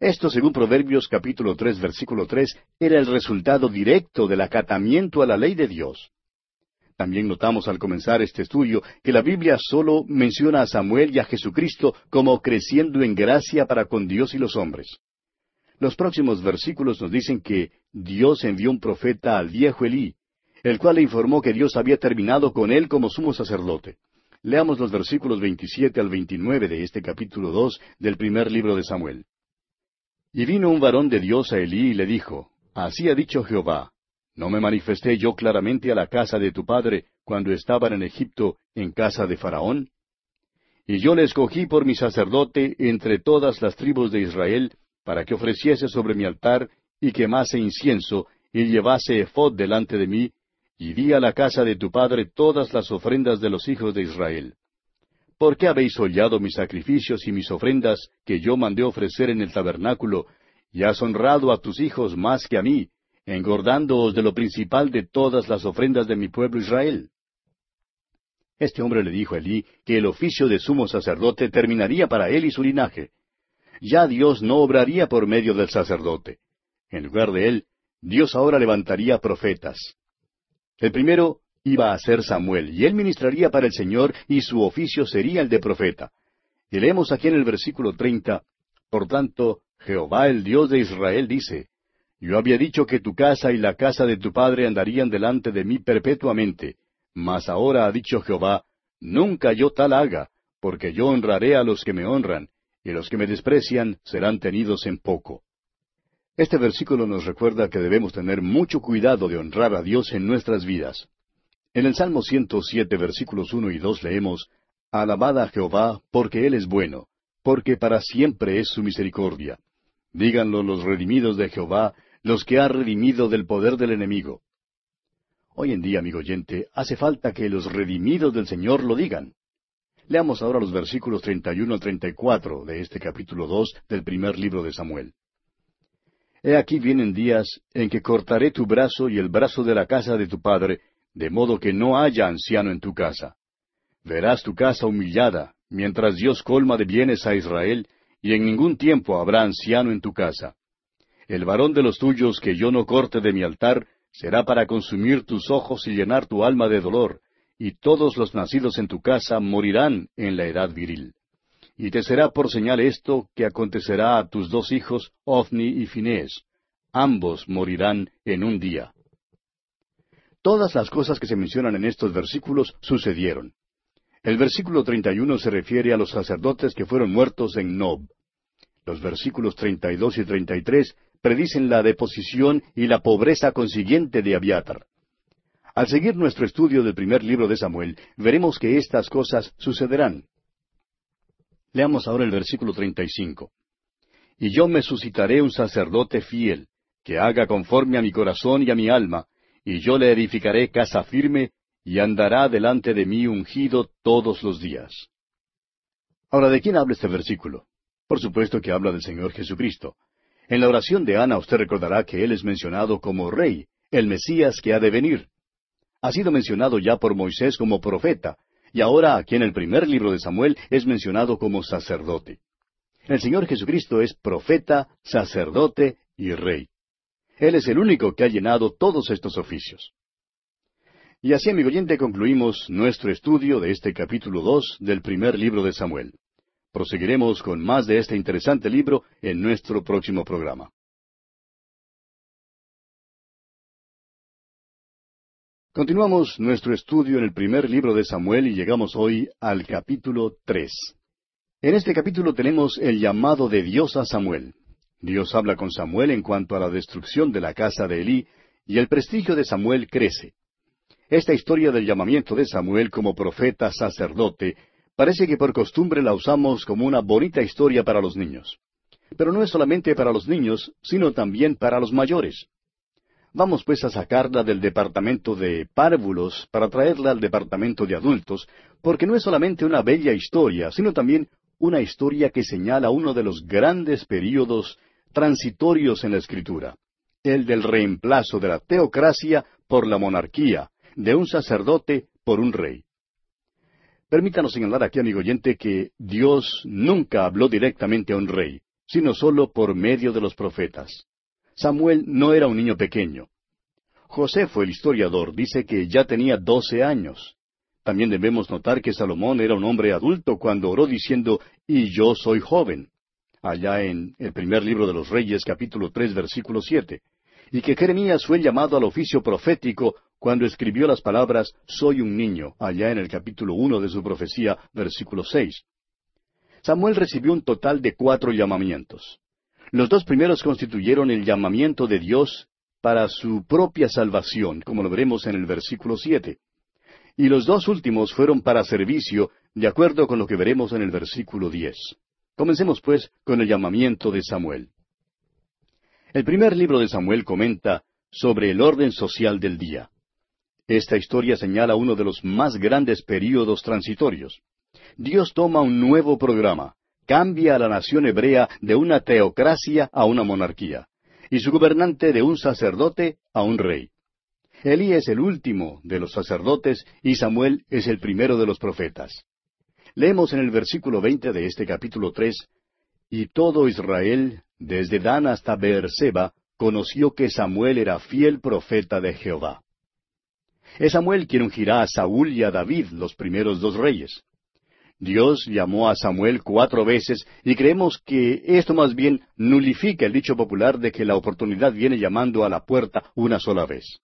Esto, según Proverbios capítulo tres, versículo tres, era el resultado directo del acatamiento a la ley de Dios. También notamos al comenzar este estudio que la Biblia solo menciona a Samuel y a Jesucristo como creciendo en gracia para con Dios y los hombres. Los próximos versículos nos dicen que Dios envió un profeta al viejo Elí, el cual le informó que Dios había terminado con él como sumo sacerdote. Leamos los versículos 27 al 29 de este capítulo 2 del primer libro de Samuel. Y vino un varón de Dios a Elí y le dijo, Así ha dicho Jehová, ¿no me manifesté yo claramente a la casa de tu padre cuando estaban en Egipto en casa de Faraón? Y yo le escogí por mi sacerdote entre todas las tribus de Israel, para que ofreciese sobre mi altar y quemase incienso, y llevase efod delante de mí, y di a la casa de tu padre todas las ofrendas de los hijos de Israel. ¿Por qué habéis hollado mis sacrificios y mis ofrendas que yo mandé ofrecer en el tabernáculo, y has honrado a tus hijos más que a mí, engordándoos de lo principal de todas las ofrendas de mi pueblo Israel? Este hombre le dijo a Elí que el oficio de sumo sacerdote terminaría para él y su linaje. Ya Dios no obraría por medio del sacerdote. En lugar de él, Dios ahora levantaría profetas. El primero iba a ser Samuel, y él ministraría para el Señor, y su oficio sería el de profeta. Y leemos aquí en el versículo treinta, Por tanto, Jehová el Dios de Israel dice, Yo había dicho que tu casa y la casa de tu padre andarían delante de mí perpetuamente, mas ahora ha dicho Jehová, Nunca yo tal haga, porque yo honraré a los que me honran, y los que me desprecian serán tenidos en poco. Este versículo nos recuerda que debemos tener mucho cuidado de honrar a Dios en nuestras vidas. En el Salmo 107, versículos 1 y 2 leemos, Alabad a Jehová, porque Él es bueno, porque para siempre es su misericordia. Díganlo los redimidos de Jehová, los que ha redimido del poder del enemigo. Hoy en día, amigo oyente, hace falta que los redimidos del Señor lo digan. Leamos ahora los versículos 31 al 34 de este capítulo 2 del primer libro de Samuel. He aquí vienen días en que cortaré tu brazo y el brazo de la casa de tu padre, de modo que no haya anciano en tu casa. Verás tu casa humillada, mientras Dios colma de bienes a Israel, y en ningún tiempo habrá anciano en tu casa. El varón de los tuyos que yo no corte de mi altar, será para consumir tus ojos y llenar tu alma de dolor, y todos los nacidos en tu casa morirán en la edad viril. Y te será por señal esto que acontecerá a tus dos hijos, Ofni y Finés. Ambos morirán en un día. Todas las cosas que se mencionan en estos versículos sucedieron. El versículo 31 se refiere a los sacerdotes que fueron muertos en Nob. Los versículos 32 y 33 predicen la deposición y la pobreza consiguiente de Abiatar. Al seguir nuestro estudio del primer libro de Samuel, veremos que estas cosas sucederán. Leamos ahora el versículo 35. Y yo me suscitaré un sacerdote fiel, que haga conforme a mi corazón y a mi alma, y yo le edificaré casa firme, y andará delante de mí ungido todos los días. Ahora, ¿de quién habla este versículo? Por supuesto que habla del Señor Jesucristo. En la oración de Ana usted recordará que Él es mencionado como Rey, el Mesías que ha de venir. Ha sido mencionado ya por Moisés como profeta, y ahora aquí en el primer libro de Samuel es mencionado como sacerdote. El Señor Jesucristo es profeta, sacerdote y rey. Él es el único que ha llenado todos estos oficios. Y así, amigo oyente, concluimos nuestro estudio de este capítulo dos del primer libro de Samuel. Proseguiremos con más de este interesante libro en nuestro próximo programa. Continuamos nuestro estudio en el primer libro de Samuel y llegamos hoy al capítulo tres. En este capítulo tenemos el llamado de Dios a Samuel. Dios habla con Samuel en cuanto a la destrucción de la casa de Elí, y el prestigio de Samuel crece. Esta historia del llamamiento de Samuel como profeta sacerdote parece que por costumbre la usamos como una bonita historia para los niños. Pero no es solamente para los niños, sino también para los mayores. Vamos pues a sacarla del departamento de párvulos para traerla al departamento de adultos, porque no es solamente una bella historia, sino también una historia que señala uno de los grandes períodos transitorios en la Escritura, el del reemplazo de la teocracia por la monarquía, de un sacerdote por un rey. Permítanos señalar aquí, amigo oyente, que Dios nunca habló directamente a un rey, sino solo por medio de los profetas. Samuel no era un niño pequeño. Josefo, el historiador, dice que ya tenía doce años. También debemos notar que Salomón era un hombre adulto cuando oró diciendo, y yo soy joven, allá en el primer libro de los Reyes, capítulo tres, versículo siete, y que Jeremías fue llamado al oficio profético cuando escribió las palabras soy un niño, allá en el capítulo uno de su profecía, versículo seis. Samuel recibió un total de cuatro llamamientos. Los dos primeros constituyeron el llamamiento de Dios para su propia salvación, como lo veremos en el versículo siete. Y los dos últimos fueron para servicio, de acuerdo con lo que veremos en el versículo diez. Comencemos pues con el llamamiento de Samuel. El primer libro de Samuel comenta sobre el orden social del día. Esta historia señala uno de los más grandes períodos transitorios. Dios toma un nuevo programa, cambia a la nación hebrea de una teocracia a una monarquía, y su gobernante de un sacerdote a un rey. Elí es el último de los sacerdotes y Samuel es el primero de los profetas. Leemos en el versículo veinte de este capítulo tres, Y todo Israel, desde Dan hasta Beerseba, conoció que Samuel era fiel profeta de Jehová. Es Samuel quien ungirá a Saúl y a David, los primeros dos reyes. Dios llamó a Samuel cuatro veces y creemos que esto más bien nulifica el dicho popular de que la oportunidad viene llamando a la puerta una sola vez.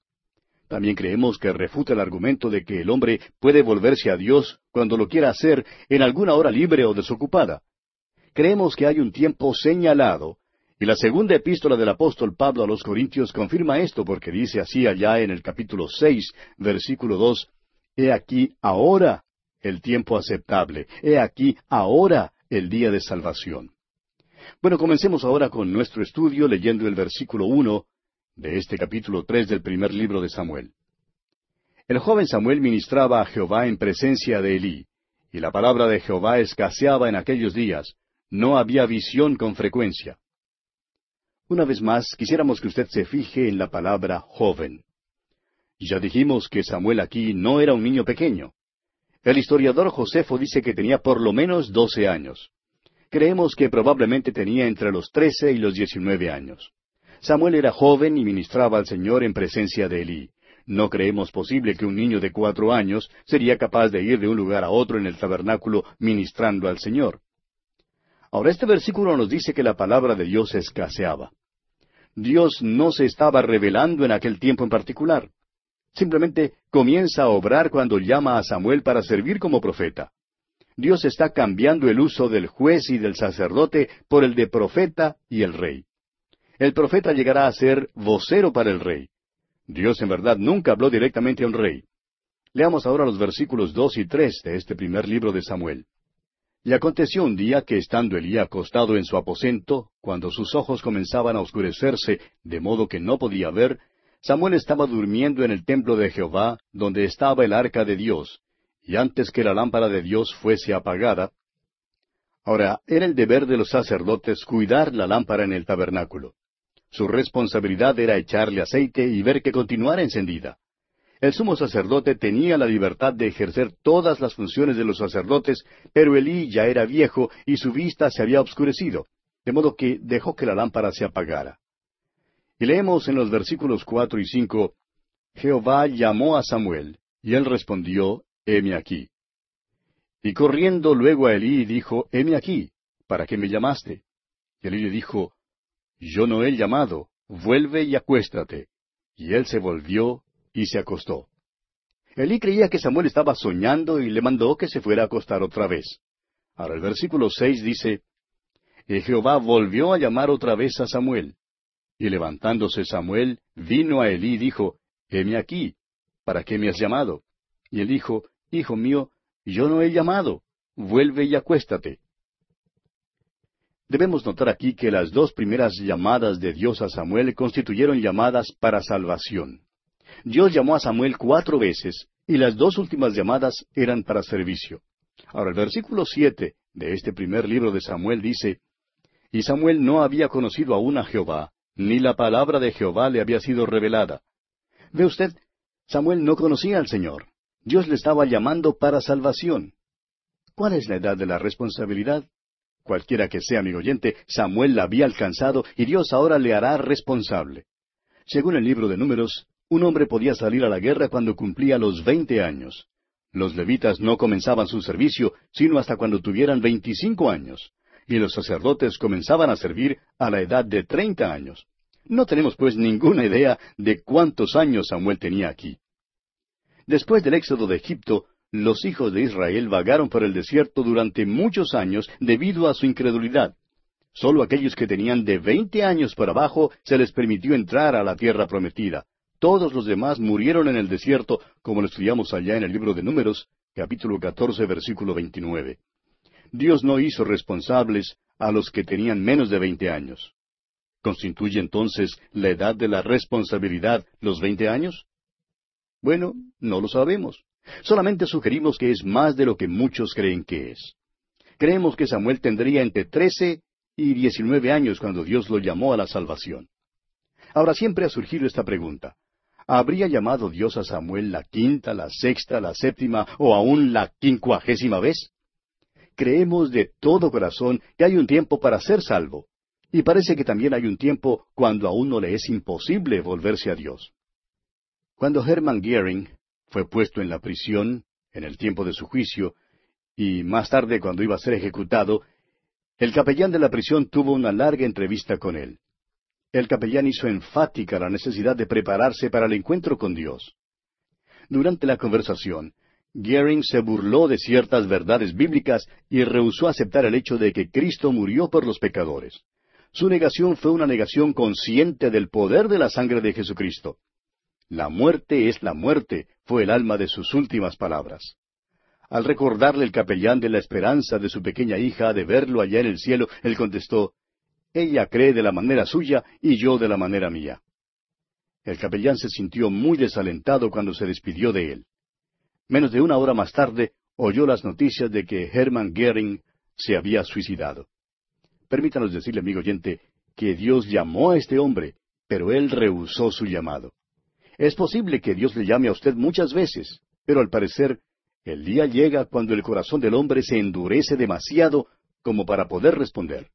También creemos que refuta el argumento de que el hombre puede volverse a Dios cuando lo quiera hacer en alguna hora libre o desocupada. Creemos que hay un tiempo señalado, y la segunda epístola del apóstol Pablo a los Corintios confirma esto porque dice así allá en el capítulo seis, versículo dos, He aquí ahora el tiempo aceptable. He aquí ahora el día de salvación. Bueno, comencemos ahora con nuestro estudio leyendo el versículo uno de este capítulo tres del primer libro de Samuel. El joven Samuel ministraba a Jehová en presencia de Elí, y la palabra de Jehová escaseaba en aquellos días. No había visión con frecuencia. Una vez más, quisiéramos que usted se fije en la palabra joven. Ya dijimos que Samuel aquí no era un niño pequeño. El historiador Josefo dice que tenía por lo menos doce años. Creemos que probablemente tenía entre los trece y los diecinueve años. Samuel era joven y ministraba al Señor en presencia de Elí. No creemos posible que un niño de cuatro años sería capaz de ir de un lugar a otro en el tabernáculo ministrando al Señor. Ahora este versículo nos dice que la palabra de Dios escaseaba. Dios no se estaba revelando en aquel tiempo en particular. Simplemente comienza a obrar cuando llama a Samuel para servir como profeta. Dios está cambiando el uso del juez y del sacerdote por el de profeta y el rey. El profeta llegará a ser vocero para el rey. Dios en verdad nunca habló directamente a un rey. Leamos ahora los versículos dos y tres de este primer libro de Samuel. Y aconteció un día que estando Elí acostado en su aposento, cuando sus ojos comenzaban a oscurecerse, de modo que no podía ver, Samuel estaba durmiendo en el templo de Jehová, donde estaba el arca de Dios, y antes que la lámpara de Dios fuese apagada, ahora era el deber de los sacerdotes cuidar la lámpara en el tabernáculo. Su responsabilidad era echarle aceite y ver que continuara encendida. El sumo sacerdote tenía la libertad de ejercer todas las funciones de los sacerdotes, pero Elí ya era viejo y su vista se había obscurecido, de modo que dejó que la lámpara se apagara. Y leemos en los versículos cuatro y cinco, Jehová llamó a Samuel, y él respondió, heme aquí. Y corriendo luego a Elí dijo, heme aquí, ¿para qué me llamaste? Y Elí le dijo, Yo no he llamado, vuelve y acuéstate. Y él se volvió y se acostó. Elí creía que Samuel estaba soñando y le mandó que se fuera a acostar otra vez. Ahora el versículo seis dice, Y Jehová volvió a llamar otra vez a Samuel. Y levantándose Samuel, vino a Elí y dijo, Heme aquí, ¿para qué me has llamado? Y él dijo, Hijo mío, yo no he llamado, vuelve y acuéstate. Debemos notar aquí que las dos primeras llamadas de Dios a Samuel constituyeron llamadas para salvación. Dios llamó a Samuel cuatro veces, y las dos últimas llamadas eran para servicio. Ahora el versículo siete de este primer libro de Samuel dice, Y Samuel no había conocido aún a Jehová, ni la palabra de Jehová le había sido revelada. Ve usted, Samuel no conocía al Señor. Dios le estaba llamando para salvación. ¿Cuál es la edad de la responsabilidad? Cualquiera que sea, mi oyente, Samuel la había alcanzado y Dios ahora le hará responsable. Según el libro de Números, un hombre podía salir a la guerra cuando cumplía los veinte años. Los levitas no comenzaban su servicio sino hasta cuando tuvieran veinticinco años, y los sacerdotes comenzaban a servir a la edad de treinta años. No tenemos pues ninguna idea de cuántos años Samuel tenía aquí. Después del éxodo de Egipto, los hijos de Israel vagaron por el desierto durante muchos años debido a su incredulidad. Solo aquellos que tenían de veinte años por abajo se les permitió entrar a la tierra prometida. Todos los demás murieron en el desierto, como lo estudiamos allá en el libro de Números, capítulo 14, versículo 29. Dios no hizo responsables a los que tenían menos de veinte años. ¿Constituye entonces la edad de la responsabilidad los veinte años? Bueno, no lo sabemos. Solamente sugerimos que es más de lo que muchos creen que es. Creemos que Samuel tendría entre trece y diecinueve años cuando Dios lo llamó a la salvación. Ahora siempre ha surgido esta pregunta. ¿Habría llamado Dios a Samuel la quinta, la sexta, la séptima o aún la quincuagésima vez? Creemos de todo corazón que hay un tiempo para ser salvo, y parece que también hay un tiempo cuando a uno le es imposible volverse a Dios. Cuando Hermann Goering fue puesto en la prisión, en el tiempo de su juicio, y más tarde cuando iba a ser ejecutado, el capellán de la prisión tuvo una larga entrevista con él. El capellán hizo enfática la necesidad de prepararse para el encuentro con Dios. Durante la conversación, Goering se burló de ciertas verdades bíblicas y rehusó aceptar el hecho de que Cristo murió por los pecadores. Su negación fue una negación consciente del poder de la sangre de Jesucristo. La muerte es la muerte, fue el alma de sus últimas palabras. Al recordarle el capellán de la esperanza de su pequeña hija de verlo allá en el cielo, él contestó, Ella cree de la manera suya y yo de la manera mía. El capellán se sintió muy desalentado cuando se despidió de él. Menos de una hora más tarde, oyó las noticias de que Hermann Goering se había suicidado. Permítanos decirle, amigo oyente, que Dios llamó a este hombre, pero él rehusó su llamado. Es posible que Dios le llame a usted muchas veces, pero al parecer el día llega cuando el corazón del hombre se endurece demasiado como para poder responder.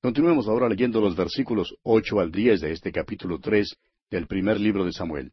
Continuemos ahora leyendo los versículos ocho al diez de este capítulo tres del primer libro de Samuel.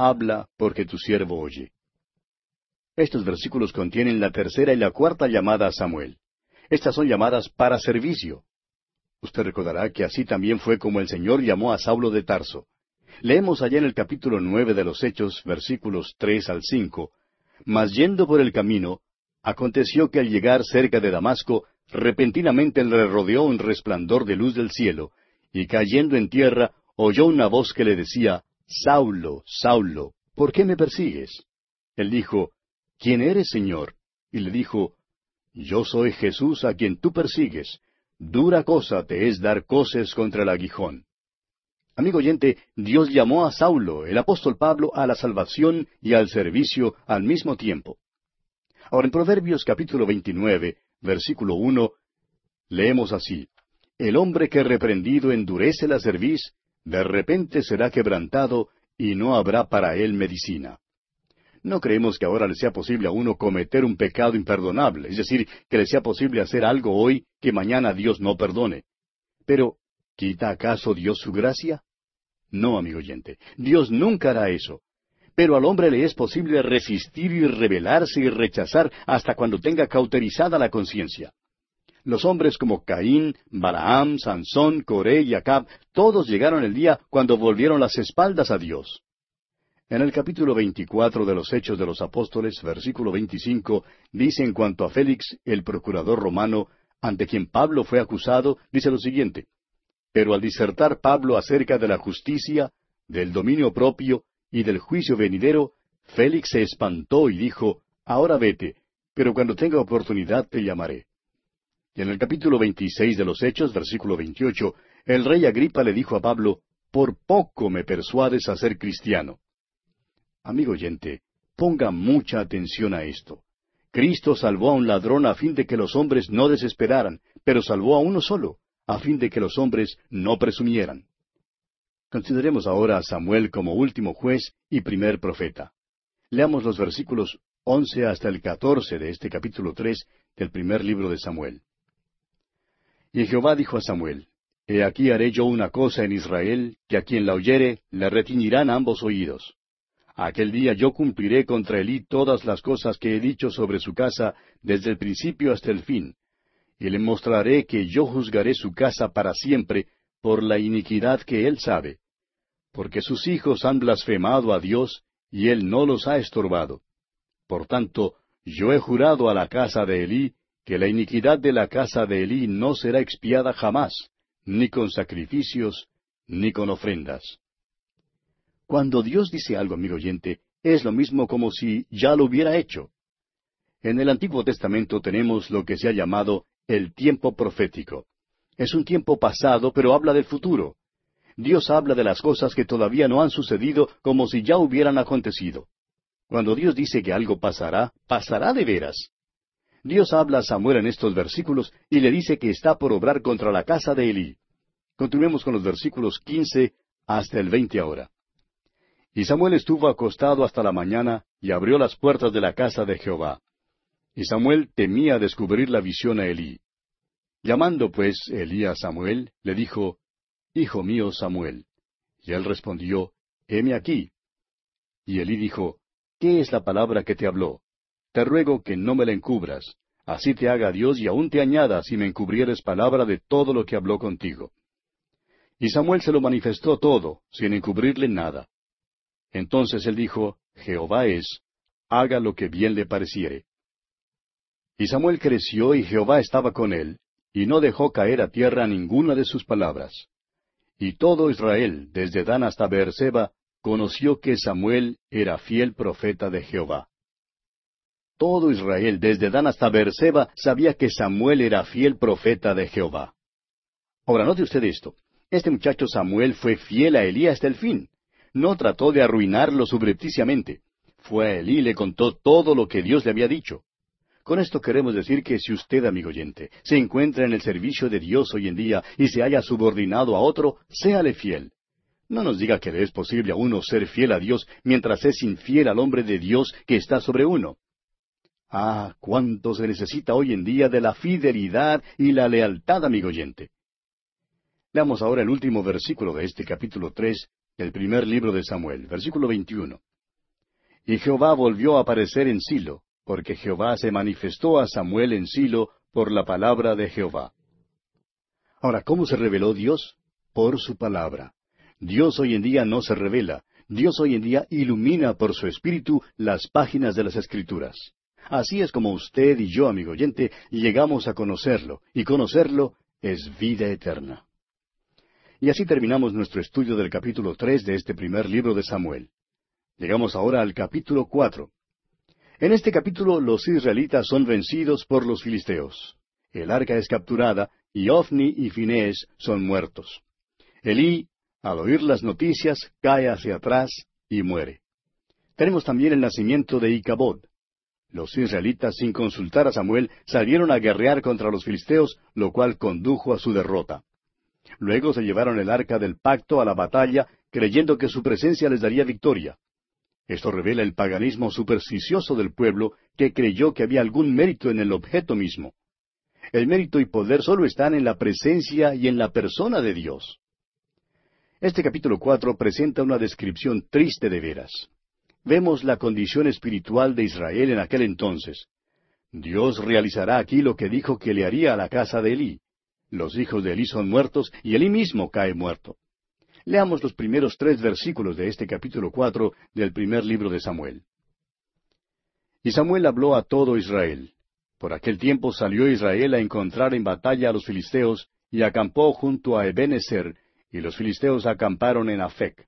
Habla, porque tu siervo oye. Estos versículos contienen la tercera y la cuarta llamada a Samuel. Estas son llamadas para servicio. Usted recordará que así también fue como el Señor llamó a Saulo de Tarso. Leemos allá en el capítulo nueve de los Hechos, versículos tres al cinco, Mas yendo por el camino, aconteció que al llegar cerca de Damasco, repentinamente le rodeó un resplandor de luz del cielo, y cayendo en tierra, oyó una voz que le decía, Saulo, Saulo, ¿por qué me persigues? Él dijo, ¿quién eres, Señor? Y le dijo, Yo soy Jesús a quien tú persigues. Dura cosa te es dar coces contra el aguijón. Amigo oyente, Dios llamó a Saulo, el apóstol Pablo, a la salvación y al servicio al mismo tiempo. Ahora en Proverbios capítulo 29, versículo 1, leemos así, El hombre que reprendido endurece la cerviz, de repente será quebrantado y no habrá para él medicina. No creemos que ahora le sea posible a uno cometer un pecado imperdonable, es decir, que le sea posible hacer algo hoy que mañana Dios no perdone. Pero, ¿quita acaso Dios su gracia? No, amigo oyente, Dios nunca hará eso. Pero al hombre le es posible resistir y rebelarse y rechazar hasta cuando tenga cauterizada la conciencia. Los hombres como Caín, Balaam, Sansón, Coré y Acab, todos llegaron el día cuando volvieron las espaldas a Dios. En el capítulo 24 de los Hechos de los Apóstoles, versículo 25, dice en cuanto a Félix, el procurador romano, ante quien Pablo fue acusado, dice lo siguiente, pero al disertar Pablo acerca de la justicia, del dominio propio y del juicio venidero, Félix se espantó y dijo, Ahora vete, pero cuando tenga oportunidad te llamaré. Y en el capítulo 26 de los Hechos, versículo 28, el rey Agripa le dijo a Pablo, Por poco me persuades a ser cristiano. Amigo oyente, ponga mucha atención a esto. Cristo salvó a un ladrón a fin de que los hombres no desesperaran, pero salvó a uno solo, a fin de que los hombres no presumieran. Consideremos ahora a Samuel como último juez y primer profeta. Leamos los versículos once hasta el catorce de este capítulo tres del primer libro de Samuel. Y Jehová dijo a Samuel, He aquí haré yo una cosa en Israel, que a quien la oyere le retiñirán ambos oídos. Aquel día yo cumpliré contra Elí todas las cosas que he dicho sobre su casa desde el principio hasta el fin, y le mostraré que yo juzgaré su casa para siempre por la iniquidad que él sabe, porque sus hijos han blasfemado a Dios y él no los ha estorbado. Por tanto, yo he jurado a la casa de Elí que la iniquidad de la casa de Elí no será expiada jamás, ni con sacrificios, ni con ofrendas. Cuando Dios dice algo, amigo oyente, es lo mismo como si ya lo hubiera hecho. En el Antiguo Testamento tenemos lo que se ha llamado el tiempo profético. Es un tiempo pasado, pero habla del futuro. Dios habla de las cosas que todavía no han sucedido como si ya hubieran acontecido. Cuando Dios dice que algo pasará, pasará de veras. Dios habla a Samuel en estos versículos y le dice que está por obrar contra la casa de Elí. Continuemos con los versículos quince hasta el veinte ahora. Y Samuel estuvo acostado hasta la mañana y abrió las puertas de la casa de Jehová. Y Samuel temía descubrir la visión a Elí. Llamando pues Elí a Samuel, le dijo, Hijo mío Samuel. Y él respondió, Heme aquí. Y Elí dijo, ¿Qué es la palabra que te habló? Te ruego que no me la encubras. Así te haga Dios y aún te añada si me encubrieres palabra de todo lo que habló contigo. Y Samuel se lo manifestó todo, sin encubrirle nada. Entonces él dijo, Jehová es, haga lo que bien le pareciere. Y Samuel creció y Jehová estaba con él, y no dejó caer a tierra ninguna de sus palabras. Y todo Israel, desde Dan hasta Beerseba, conoció que Samuel era fiel profeta de Jehová. Todo Israel, desde Dan hasta Beerseba, sabía que Samuel era fiel profeta de Jehová. Ahora, note usted esto. Este muchacho Samuel fue fiel a Elí hasta el fin. No trató de arruinarlo subrepticiamente. Fue a Elí y le contó todo lo que Dios le había dicho. Con esto queremos decir que si usted, amigo oyente, se encuentra en el servicio de Dios hoy en día y se haya subordinado a otro, séale fiel. No nos diga que le es posible a uno ser fiel a Dios mientras es infiel al hombre de Dios que está sobre uno. Ah, cuánto se necesita hoy en día de la fidelidad y la lealtad, amigo oyente. Leamos ahora el último versículo de este capítulo tres del primer libro de Samuel, versículo veintiuno. Y Jehová volvió a aparecer en Silo, porque Jehová se manifestó a Samuel en Silo por la palabra de Jehová. Ahora, ¿cómo se reveló Dios? Por su palabra. Dios hoy en día no se revela, Dios hoy en día ilumina por su espíritu las páginas de las Escrituras. Así es como usted y yo, amigo oyente, llegamos a conocerlo, y conocerlo es vida eterna. Y así terminamos nuestro estudio del capítulo tres de este primer libro de Samuel. Llegamos ahora al capítulo cuatro. En este capítulo los israelitas son vencidos por los filisteos. El arca es capturada y Ofni y Finés son muertos. Elí, al oír las noticias, cae hacia atrás y muere. Tenemos también el nacimiento de Icabod. Los israelitas, sin consultar a Samuel, salieron a guerrear contra los filisteos, lo cual condujo a su derrota. Luego se llevaron el arca del pacto a la batalla, creyendo que su presencia les daría victoria. Esto revela el paganismo supersticioso del pueblo que creyó que había algún mérito en el objeto mismo. El mérito y poder solo están en la presencia y en la persona de Dios. Este capítulo cuatro presenta una descripción triste de veras. Vemos la condición espiritual de Israel en aquel entonces. Dios realizará aquí lo que dijo que le haría a la casa de Elí. Los hijos de Elí son muertos y Elí mismo cae muerto. Leamos los primeros tres versículos de este capítulo cuatro del primer libro de Samuel. Y Samuel habló a todo Israel. Por aquel tiempo salió Israel a encontrar en batalla a los filisteos, y acampó junto a Ebenezer, y los filisteos acamparon en Afec.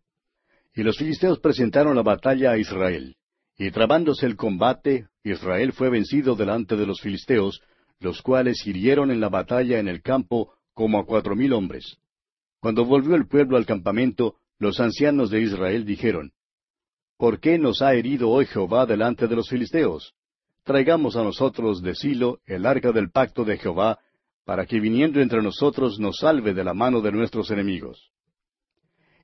Y los filisteos presentaron la batalla a Israel. Y trabándose el combate, Israel fue vencido delante de los filisteos, los cuales hirieron en la batalla en el campo como a cuatro mil hombres. Cuando volvió el pueblo al campamento, los ancianos de Israel dijeron, ¿Por qué nos ha herido hoy Jehová delante de los filisteos? traigamos a nosotros de Silo el arca del pacto de Jehová, para que viniendo entre nosotros nos salve de la mano de nuestros enemigos.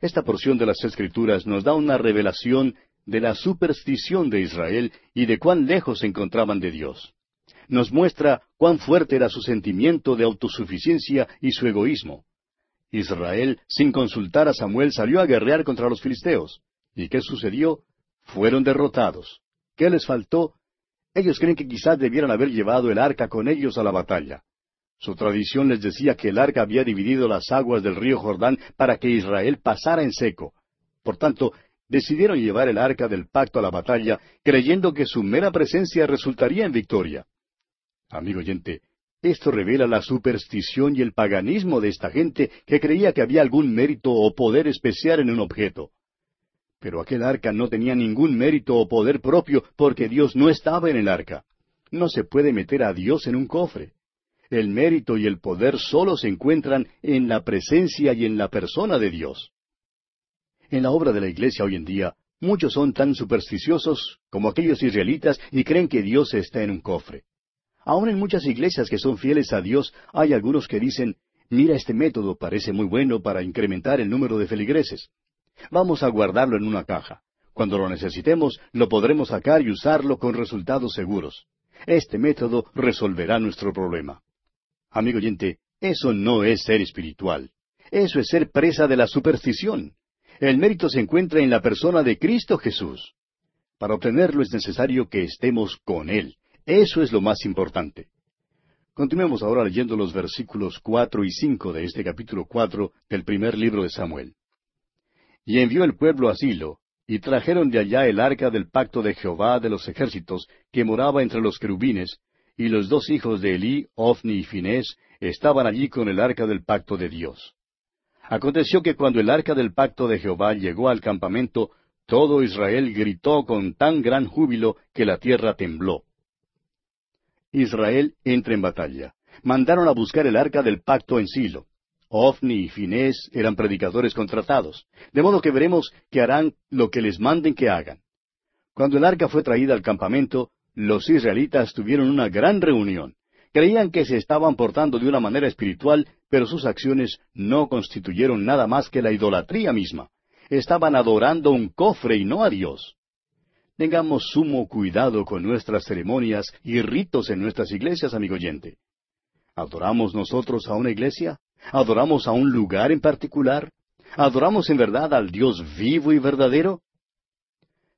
Esta porción de las Escrituras nos da una revelación de la superstición de Israel y de cuán lejos se encontraban de Dios. Nos muestra cuán fuerte era su sentimiento de autosuficiencia y su egoísmo. Israel, sin consultar a Samuel, salió a guerrear contra los filisteos. ¿Y qué sucedió? Fueron derrotados. ¿Qué les faltó? Ellos creen que quizás debieran haber llevado el arca con ellos a la batalla. Su tradición les decía que el arca había dividido las aguas del río Jordán para que Israel pasara en seco. Por tanto, decidieron llevar el arca del pacto a la batalla, creyendo que su mera presencia resultaría en victoria. Amigo oyente, esto revela la superstición y el paganismo de esta gente que creía que había algún mérito o poder especial en un objeto. Pero aquel arca no tenía ningún mérito o poder propio porque Dios no estaba en el arca. No se puede meter a Dios en un cofre. El mérito y el poder solo se encuentran en la presencia y en la persona de Dios. En la obra de la Iglesia hoy en día, muchos son tan supersticiosos como aquellos israelitas y creen que Dios está en un cofre. Aún en muchas iglesias que son fieles a Dios hay algunos que dicen, mira este método parece muy bueno para incrementar el número de feligreses. Vamos a guardarlo en una caja. Cuando lo necesitemos, lo podremos sacar y usarlo con resultados seguros. Este método resolverá nuestro problema. Amigo oyente, eso no es ser espiritual. Eso es ser presa de la superstición. El mérito se encuentra en la persona de Cristo Jesús. Para obtenerlo es necesario que estemos con Él. Eso es lo más importante. Continuemos ahora leyendo los versículos cuatro y cinco de este capítulo cuatro del primer libro de Samuel. Y envió el pueblo a Silo, y trajeron de allá el arca del pacto de Jehová de los ejércitos, que moraba entre los querubines, y los dos hijos de Elí, Ofni y Finés, estaban allí con el arca del pacto de Dios. Aconteció que cuando el arca del pacto de Jehová llegó al campamento, todo Israel gritó con tan gran júbilo que la tierra tembló. Israel entra en batalla. Mandaron a buscar el arca del pacto en Silo. Ofni y Finés eran predicadores contratados, de modo que veremos que harán lo que les manden que hagan. Cuando el arca fue traída al campamento, los israelitas tuvieron una gran reunión. Creían que se estaban portando de una manera espiritual, pero sus acciones no constituyeron nada más que la idolatría misma. Estaban adorando un cofre y no a Dios. Tengamos sumo cuidado con nuestras ceremonias y ritos en nuestras iglesias, amigo oyente. ¿Adoramos nosotros a una iglesia? ¿Adoramos a un lugar en particular? ¿Adoramos en verdad al Dios vivo y verdadero?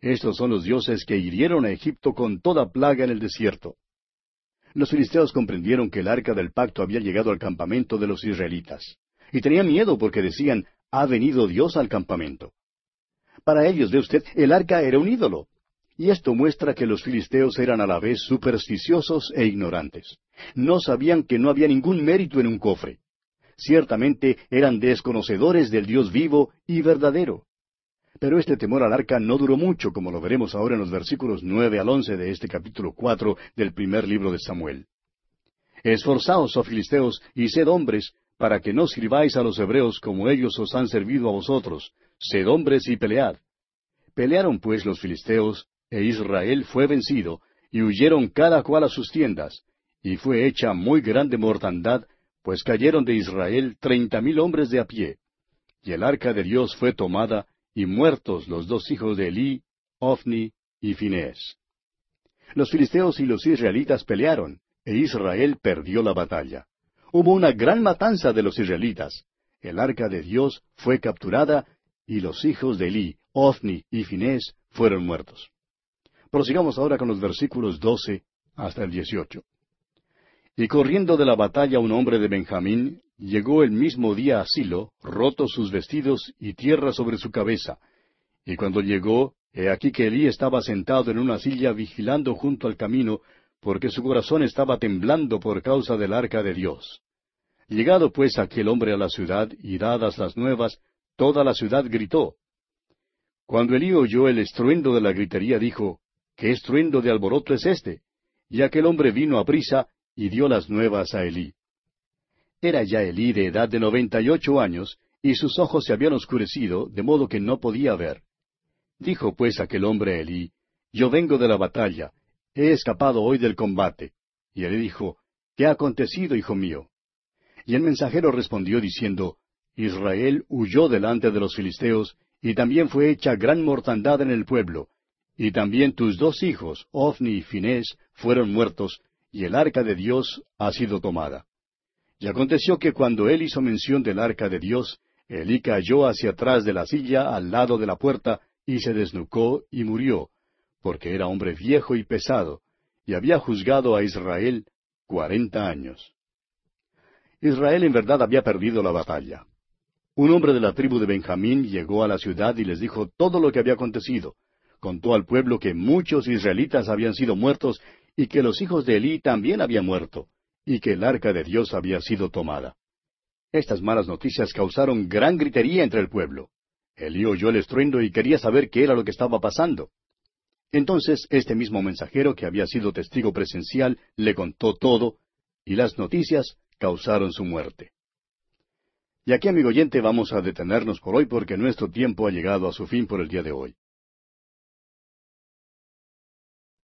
Estos son los dioses que hirieron a Egipto con toda plaga en el desierto. Los filisteos comprendieron que el arca del pacto había llegado al campamento de los israelitas. Y tenían miedo porque decían, ha venido Dios al campamento. Para ellos, ve usted, el arca era un ídolo. Y esto muestra que los filisteos eran a la vez supersticiosos e ignorantes. No sabían que no había ningún mérito en un cofre. Ciertamente eran desconocedores del Dios vivo y verdadero. Pero este temor al arca no duró mucho, como lo veremos ahora en los versículos nueve al once de este capítulo cuatro del primer libro de Samuel. Esforzaos, oh filisteos, y sed hombres, para que no sirváis a los hebreos como ellos os han servido a vosotros. Sed hombres y pelead. Pelearon pues los filisteos, e Israel fue vencido, y huyeron cada cual a sus tiendas, y fue hecha muy grande mortandad, pues cayeron de Israel treinta mil hombres de a pie. Y el arca de Dios fue tomada, y muertos los dos hijos de Elí, Ofni y Finés. Los filisteos y los israelitas pelearon, e Israel perdió la batalla. Hubo una gran matanza de los israelitas. El arca de Dios fue capturada, y los hijos de Elí, Ofni y Finés fueron muertos. Prosigamos ahora con los versículos doce hasta el dieciocho. Y corriendo de la batalla un hombre de Benjamín, llegó el mismo día a Silo, rotos sus vestidos y tierra sobre su cabeza. Y cuando llegó, he aquí que Elí estaba sentado en una silla vigilando junto al camino, porque su corazón estaba temblando por causa del arca de Dios. Llegado pues aquel hombre a la ciudad y dadas las nuevas, toda la ciudad gritó. Cuando Elí oyó el estruendo de la gritería, dijo, ¿Qué estruendo de alboroto es este? Y aquel hombre vino a prisa y dio las nuevas a Elí. Era ya Elí de edad de noventa y ocho años, y sus ojos se habían oscurecido, de modo que no podía ver. Dijo pues aquel hombre a Elí, Yo vengo de la batalla, he escapado hoy del combate. Y Elí dijo, ¿Qué ha acontecido, hijo mío? Y el mensajero respondió diciendo, Israel huyó delante de los filisteos, y también fue hecha gran mortandad en el pueblo, y también tus dos hijos, Ofni y Finés, fueron muertos, y el arca de Dios ha sido tomada. Y aconteció que cuando él hizo mención del arca de Dios, Elí cayó hacia atrás de la silla al lado de la puerta, y se desnucó y murió, porque era hombre viejo y pesado, y había juzgado a Israel cuarenta años. Israel en verdad había perdido la batalla. Un hombre de la tribu de Benjamín llegó a la ciudad y les dijo todo lo que había acontecido. Contó al pueblo que muchos israelitas habían sido muertos y que los hijos de Elí también habían muerto, y que el arca de Dios había sido tomada. Estas malas noticias causaron gran gritería entre el pueblo. Elí oyó el estruendo y quería saber qué era lo que estaba pasando. Entonces este mismo mensajero que había sido testigo presencial le contó todo, y las noticias causaron su muerte. Y aquí, amigo oyente, vamos a detenernos por hoy porque nuestro tiempo ha llegado a su fin por el día de hoy.